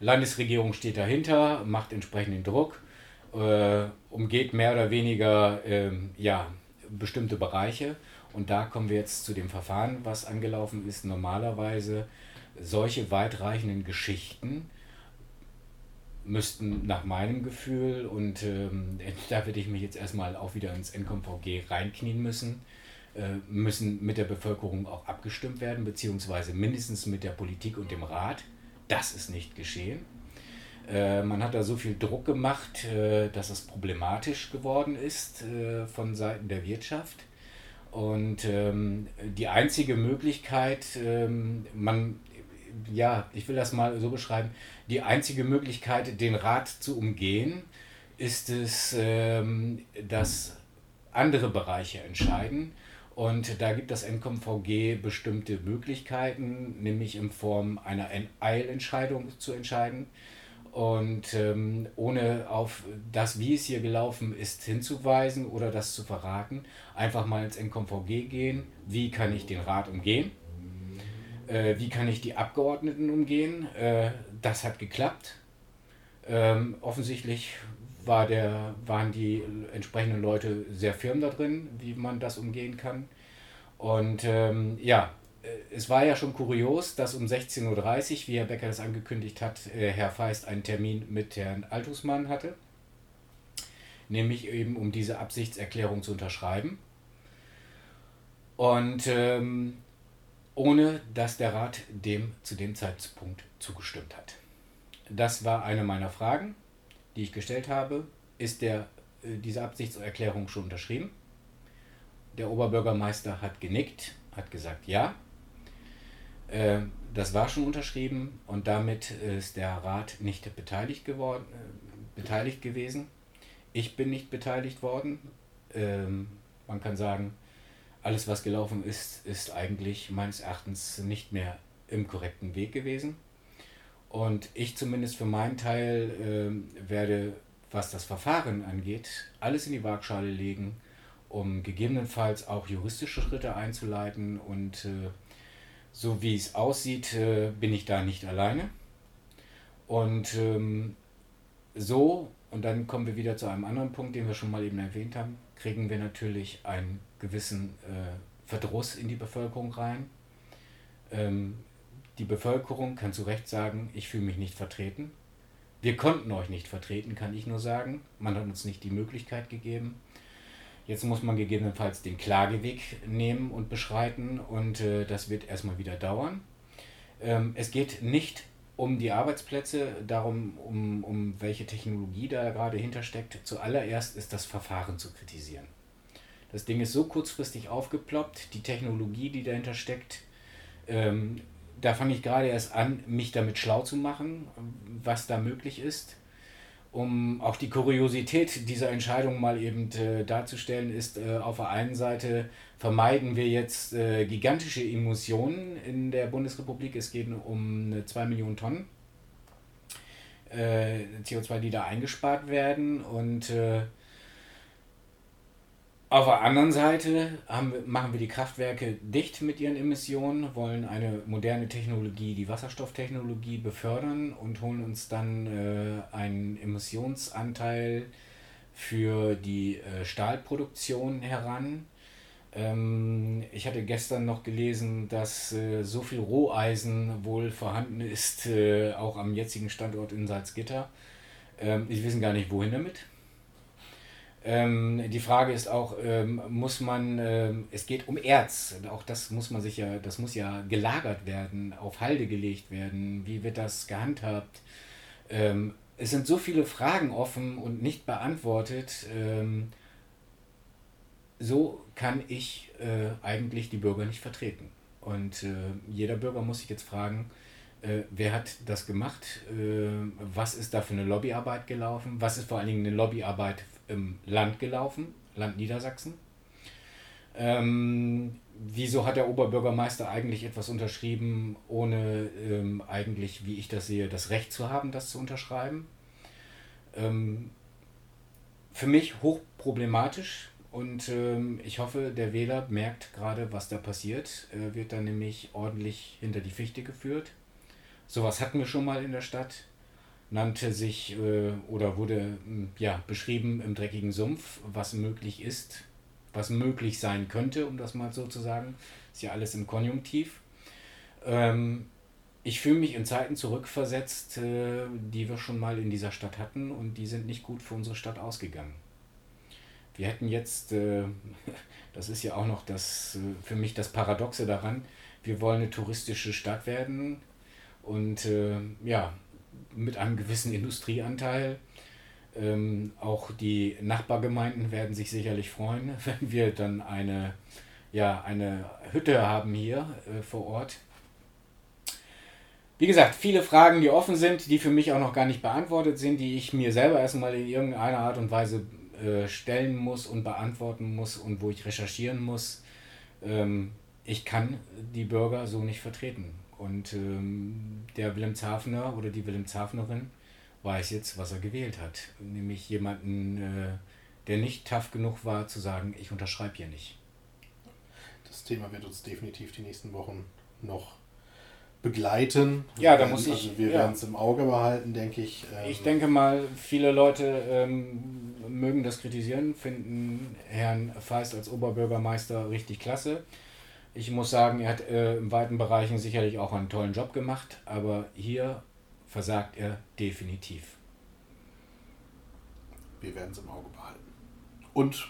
Landesregierung steht dahinter, macht entsprechenden Druck äh, umgeht mehr oder weniger ähm, ja, bestimmte Bereiche. Und da kommen wir jetzt zu dem Verfahren, was angelaufen ist. Normalerweise solche weitreichenden Geschichten müssten nach meinem Gefühl, und ähm, da würde ich mich jetzt erstmal auch wieder ins NKVG reinknien müssen, äh, müssen mit der Bevölkerung auch abgestimmt werden, beziehungsweise mindestens mit der Politik und dem Rat. Das ist nicht geschehen. Äh, man hat da so viel Druck gemacht, äh, dass es problematisch geworden ist äh, von Seiten der Wirtschaft. Und ähm, die einzige Möglichkeit, ähm, man, ja, ich will das mal so beschreiben, die einzige Möglichkeit, den Rat zu umgehen, ist es, ähm, dass andere Bereiche entscheiden. Und da gibt das NKVG bestimmte Möglichkeiten, nämlich in Form einer Eilentscheidung zu entscheiden. Und ähm, ohne auf das, wie es hier gelaufen ist, hinzuweisen oder das zu verraten, einfach mal ins NKVG gehen. Wie kann ich den Rat umgehen? Äh, wie kann ich die Abgeordneten umgehen? Äh, das hat geklappt. Ähm, offensichtlich war der, waren die entsprechenden Leute sehr firm da drin, wie man das umgehen kann. Und ähm, ja, äh, es war ja schon kurios, dass um 16.30 Uhr, wie Herr Becker das angekündigt hat, äh, Herr Feist einen Termin mit Herrn Altusmann hatte, nämlich eben um diese Absichtserklärung zu unterschreiben. Und ähm, ohne dass der Rat dem zu dem Zeitpunkt zugestimmt hat. Das war eine meiner Fragen, die ich gestellt habe. Ist der, äh, diese Absichtserklärung schon unterschrieben? Der Oberbürgermeister hat genickt, hat gesagt ja. Äh, das war schon unterschrieben und damit ist der Rat nicht beteiligt geworden, äh, beteiligt gewesen. Ich bin nicht beteiligt worden. Ähm, man kann sagen, alles, was gelaufen ist, ist eigentlich meines Erachtens nicht mehr im korrekten Weg gewesen. Und ich zumindest für meinen Teil äh, werde, was das Verfahren angeht, alles in die Waagschale legen, um gegebenenfalls auch juristische Schritte einzuleiten und äh, so wie es aussieht, äh, bin ich da nicht alleine. Und ähm, so, und dann kommen wir wieder zu einem anderen Punkt, den wir schon mal eben erwähnt haben, kriegen wir natürlich einen gewissen äh, Verdruss in die Bevölkerung rein. Ähm, die Bevölkerung kann zu Recht sagen, ich fühle mich nicht vertreten. Wir konnten euch nicht vertreten, kann ich nur sagen. Man hat uns nicht die Möglichkeit gegeben. Jetzt muss man gegebenenfalls den Klageweg nehmen und beschreiten und äh, das wird erstmal wieder dauern. Ähm, es geht nicht um die Arbeitsplätze, darum, um, um welche Technologie da gerade hintersteckt. Zuallererst ist das Verfahren zu kritisieren. Das Ding ist so kurzfristig aufgeploppt, die Technologie, die dahinter steckt, ähm, da fange ich gerade erst an, mich damit schlau zu machen, was da möglich ist. Um auch die Kuriosität dieser Entscheidung mal eben äh, darzustellen, ist äh, auf der einen Seite vermeiden wir jetzt äh, gigantische Emissionen in der Bundesrepublik. Es geht um 2 Millionen Tonnen äh, CO2, die da eingespart werden. Und äh, auf der anderen Seite haben, machen wir die Kraftwerke dicht mit ihren Emissionen, wollen eine moderne Technologie, die Wasserstofftechnologie, befördern und holen uns dann äh, einen Emissionsanteil für die äh, Stahlproduktion heran. Ähm, ich hatte gestern noch gelesen, dass äh, so viel Roheisen wohl vorhanden ist, äh, auch am jetzigen Standort in Salzgitter. Ähm, ich wissen gar nicht, wohin damit. Ähm, die Frage ist auch, ähm, muss man, ähm, es geht um Erz, auch das muss man sich ja, das muss ja gelagert werden, auf Halde gelegt werden, wie wird das gehandhabt? Ähm, es sind so viele Fragen offen und nicht beantwortet. Ähm, so kann ich äh, eigentlich die Bürger nicht vertreten. Und äh, jeder Bürger muss sich jetzt fragen, äh, wer hat das gemacht? Äh, was ist da für eine Lobbyarbeit gelaufen? Was ist vor allen Dingen eine Lobbyarbeit im Land gelaufen, Land Niedersachsen. Ähm, wieso hat der Oberbürgermeister eigentlich etwas unterschrieben, ohne ähm, eigentlich, wie ich das sehe, das Recht zu haben, das zu unterschreiben? Ähm, für mich hochproblematisch und ähm, ich hoffe, der Wähler merkt gerade, was da passiert. Er wird dann nämlich ordentlich hinter die Fichte geführt. Sowas hatten wir schon mal in der Stadt nannte sich äh, oder wurde ja, beschrieben im dreckigen Sumpf, was möglich ist, was möglich sein könnte, um das mal so zu sagen. Ist ja alles im Konjunktiv. Ähm, ich fühle mich in Zeiten zurückversetzt, äh, die wir schon mal in dieser Stadt hatten und die sind nicht gut für unsere Stadt ausgegangen. Wir hätten jetzt, äh, das ist ja auch noch das, äh, für mich das Paradoxe daran, wir wollen eine touristische Stadt werden und äh, ja, mit einem gewissen Industrieanteil. Ähm, auch die Nachbargemeinden werden sich sicherlich freuen, wenn wir dann eine, ja, eine Hütte haben hier äh, vor Ort. Wie gesagt, viele Fragen, die offen sind, die für mich auch noch gar nicht beantwortet sind, die ich mir selber erstmal in irgendeiner Art und Weise äh, stellen muss und beantworten muss und wo ich recherchieren muss. Ähm, ich kann die Bürger so nicht vertreten. Und ähm, der Wilhelmshavener oder die Wilhelmshavenerin weiß jetzt, was er gewählt hat. Nämlich jemanden, äh, der nicht tough genug war, zu sagen, ich unterschreibe hier nicht. Das Thema wird uns definitiv die nächsten Wochen noch begleiten. Ja, da muss ich. Also wir ja. werden es im Auge behalten, denke ich. Ähm, ich denke mal, viele Leute ähm, mögen das kritisieren, finden Herrn Feist als Oberbürgermeister richtig klasse. Ich muss sagen, er hat äh, in weiten Bereichen sicherlich auch einen tollen Job gemacht, aber hier versagt er definitiv. Wir werden es im Auge behalten. Und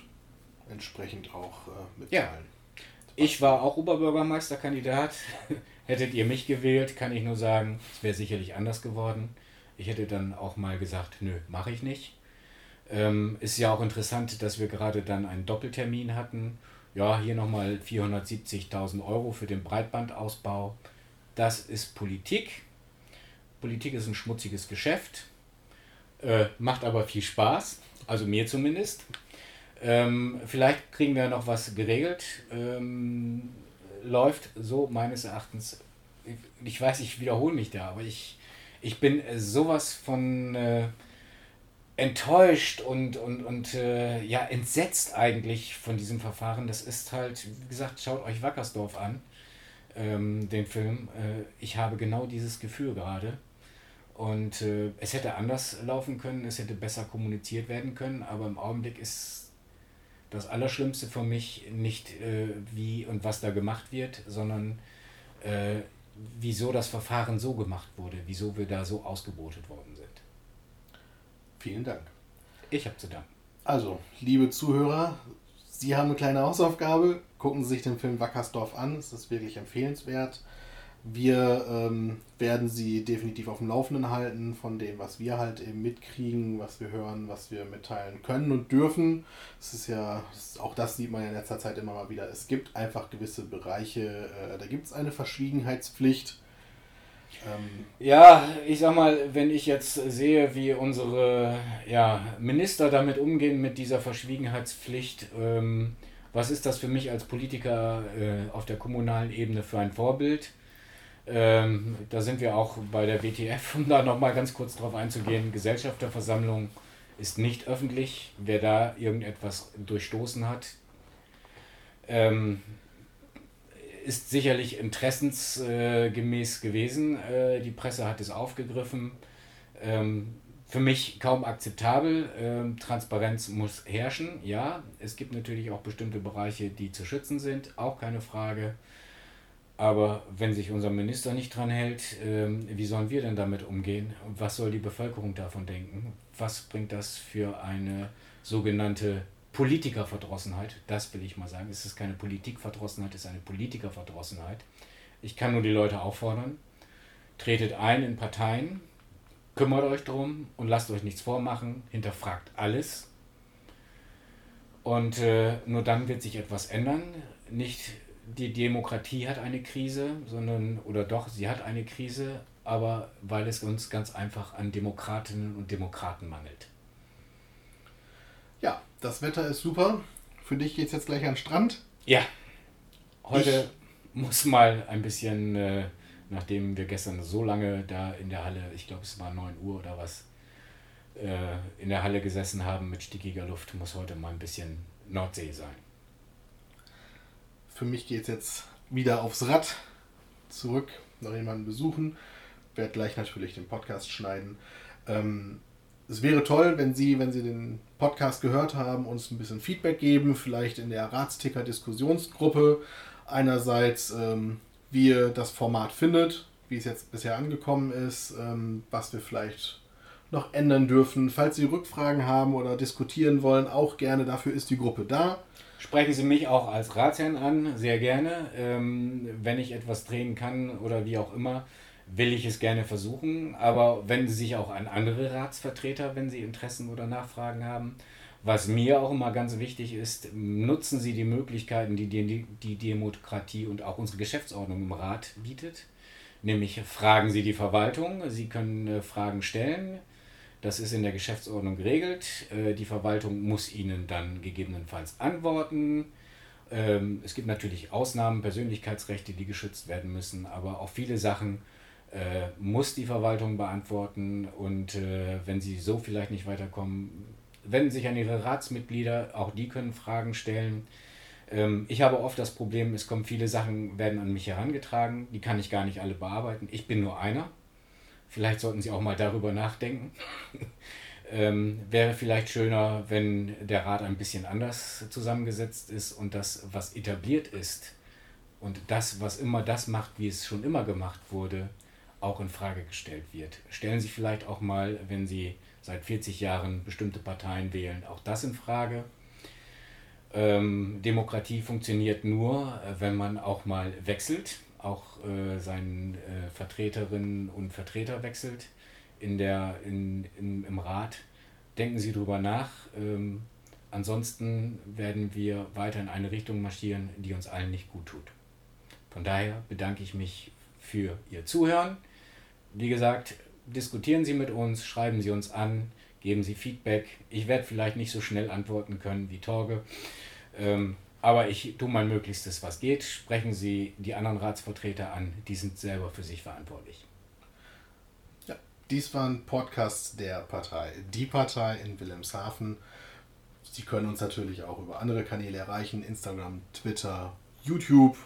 entsprechend auch äh, mitteilen. Ja. Ich war auch Oberbürgermeisterkandidat. Hättet ihr mich gewählt, kann ich nur sagen, es wäre sicherlich anders geworden. Ich hätte dann auch mal gesagt, nö, mache ich nicht. Ähm, ist ja auch interessant, dass wir gerade dann einen Doppeltermin hatten ja, hier nochmal 470.000 Euro für den Breitbandausbau. Das ist Politik. Politik ist ein schmutziges Geschäft, äh, macht aber viel Spaß, also mir zumindest. Ähm, vielleicht kriegen wir noch was geregelt. Ähm, läuft so meines Erachtens, ich, weiß, ich wiederhole mich da, aber ich, ich bin sowas von... Äh, enttäuscht und, und, und äh, ja, entsetzt eigentlich von diesem Verfahren. Das ist halt, wie gesagt, schaut euch Wackersdorf an, ähm, den Film. Äh, ich habe genau dieses Gefühl gerade. Und äh, es hätte anders laufen können, es hätte besser kommuniziert werden können, aber im Augenblick ist das Allerschlimmste für mich nicht, äh, wie und was da gemacht wird, sondern äh, wieso das Verfahren so gemacht wurde, wieso wir da so ausgebotet worden sind. Vielen Dank. Ich habe zu danken. Also, liebe Zuhörer, Sie haben eine kleine Hausaufgabe. Gucken Sie sich den Film Wackersdorf an. Es ist wirklich empfehlenswert. Wir ähm, werden sie definitiv auf dem Laufenden halten von dem, was wir halt eben mitkriegen, was wir hören, was wir mitteilen können und dürfen. Es ist ja, auch das sieht man ja in letzter Zeit immer mal wieder. Es gibt einfach gewisse Bereiche, äh, da gibt es eine Verschwiegenheitspflicht. Ähm, ja, ich sag mal, wenn ich jetzt sehe, wie unsere ja, Minister damit umgehen mit dieser Verschwiegenheitspflicht, ähm, was ist das für mich als Politiker äh, auf der kommunalen Ebene für ein Vorbild? Ähm, da sind wir auch bei der WTF, um da nochmal ganz kurz drauf einzugehen. Gesellschafterversammlung ist nicht öffentlich. Wer da irgendetwas durchstoßen hat, ähm, ist sicherlich interessensgemäß gewesen. Äh, die Presse hat es aufgegriffen. Ähm, für mich kaum akzeptabel. Ähm, Transparenz muss herrschen. Ja, es gibt natürlich auch bestimmte Bereiche, die zu schützen sind, auch keine Frage. Aber wenn sich unser Minister nicht dran hält, ähm, wie sollen wir denn damit umgehen? Was soll die Bevölkerung davon denken? Was bringt das für eine sogenannte Politikerverdrossenheit? Das will ich mal sagen. Es ist keine Politikverdrossenheit, es ist eine Politikerverdrossenheit. Ich kann nur die Leute auffordern, tretet ein in Parteien, kümmert euch drum und lasst euch nichts vormachen, hinterfragt alles. Und äh, nur dann wird sich etwas ändern. Nicht die Demokratie hat eine Krise, sondern, oder doch, sie hat eine Krise, aber weil es uns ganz einfach an Demokratinnen und Demokraten mangelt. Das Wetter ist super. Für dich geht es jetzt gleich an den Strand. Ja. Heute ich muss mal ein bisschen, äh, nachdem wir gestern so lange da in der Halle, ich glaube es war 9 Uhr oder was, äh, in der Halle gesessen haben mit stickiger Luft, muss heute mal ein bisschen Nordsee sein. Für mich geht es jetzt wieder aufs Rad zurück, noch jemanden besuchen. Werde gleich natürlich den Podcast schneiden. Ähm, es wäre toll, wenn Sie, wenn Sie den Podcast gehört haben, uns ein bisschen Feedback geben, vielleicht in der Ratsticker-Diskussionsgruppe. Einerseits, ähm, wie ihr das Format findet, wie es jetzt bisher angekommen ist, ähm, was wir vielleicht noch ändern dürfen. Falls Sie Rückfragen haben oder diskutieren wollen, auch gerne, dafür ist die Gruppe da. Sprechen Sie mich auch als Ratsherrn an, sehr gerne. Ähm, wenn ich etwas drehen kann oder wie auch immer, will ich es gerne versuchen. Aber wenden Sie sich auch an andere Ratsvertreter, wenn Sie Interessen oder Nachfragen haben. Was mir auch immer ganz wichtig ist, nutzen Sie die Möglichkeiten, die die, die Demokratie und auch unsere Geschäftsordnung im Rat bietet. Nämlich fragen Sie die Verwaltung, Sie können äh, Fragen stellen, das ist in der Geschäftsordnung geregelt. Äh, die Verwaltung muss Ihnen dann gegebenenfalls antworten. Ähm, es gibt natürlich Ausnahmen, Persönlichkeitsrechte, die geschützt werden müssen, aber auch viele Sachen äh, muss die Verwaltung beantworten. Und äh, wenn Sie so vielleicht nicht weiterkommen, wenden sich an Ihre Ratsmitglieder, auch die können Fragen stellen. Ähm, ich habe oft das Problem, es kommen viele Sachen, werden an mich herangetragen, die kann ich gar nicht alle bearbeiten. Ich bin nur einer. Vielleicht sollten Sie auch mal darüber nachdenken. ähm, wäre vielleicht schöner, wenn der Rat ein bisschen anders zusammengesetzt ist und das, was etabliert ist und das, was immer das macht, wie es schon immer gemacht wurde, auch in Frage gestellt wird. Stellen Sie vielleicht auch mal, wenn Sie seit 40 Jahren bestimmte Parteien wählen, auch das in Frage. Ähm, Demokratie funktioniert nur, äh, wenn man auch mal wechselt auch äh, seinen äh, Vertreterinnen und Vertreter wechselt in der, in, in, im Rat. Denken Sie darüber nach. Ähm, ansonsten werden wir weiter in eine Richtung marschieren, die uns allen nicht gut tut. Von daher bedanke ich mich für Ihr Zuhören. Wie gesagt, diskutieren Sie mit uns, schreiben Sie uns an, geben Sie Feedback. Ich werde vielleicht nicht so schnell antworten können wie Torge. Ähm, aber ich tue mein Möglichstes, was geht. Sprechen Sie die anderen Ratsvertreter an, die sind selber für sich verantwortlich. Ja, dies war ein Podcast der Partei Die Partei in Wilhelmshaven. Sie können uns natürlich auch über andere Kanäle erreichen: Instagram, Twitter, YouTube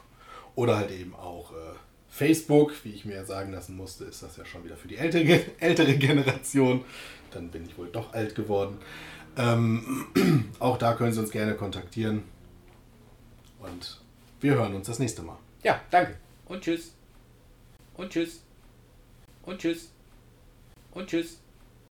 oder halt eben auch äh, Facebook. Wie ich mir sagen lassen musste, ist das ja schon wieder für die ältere, ältere Generation. Dann bin ich wohl doch alt geworden. Ähm, auch da können Sie uns gerne kontaktieren. Und wir hören uns das nächste Mal. Ja, danke. Und tschüss. Und tschüss. Und tschüss. Und tschüss.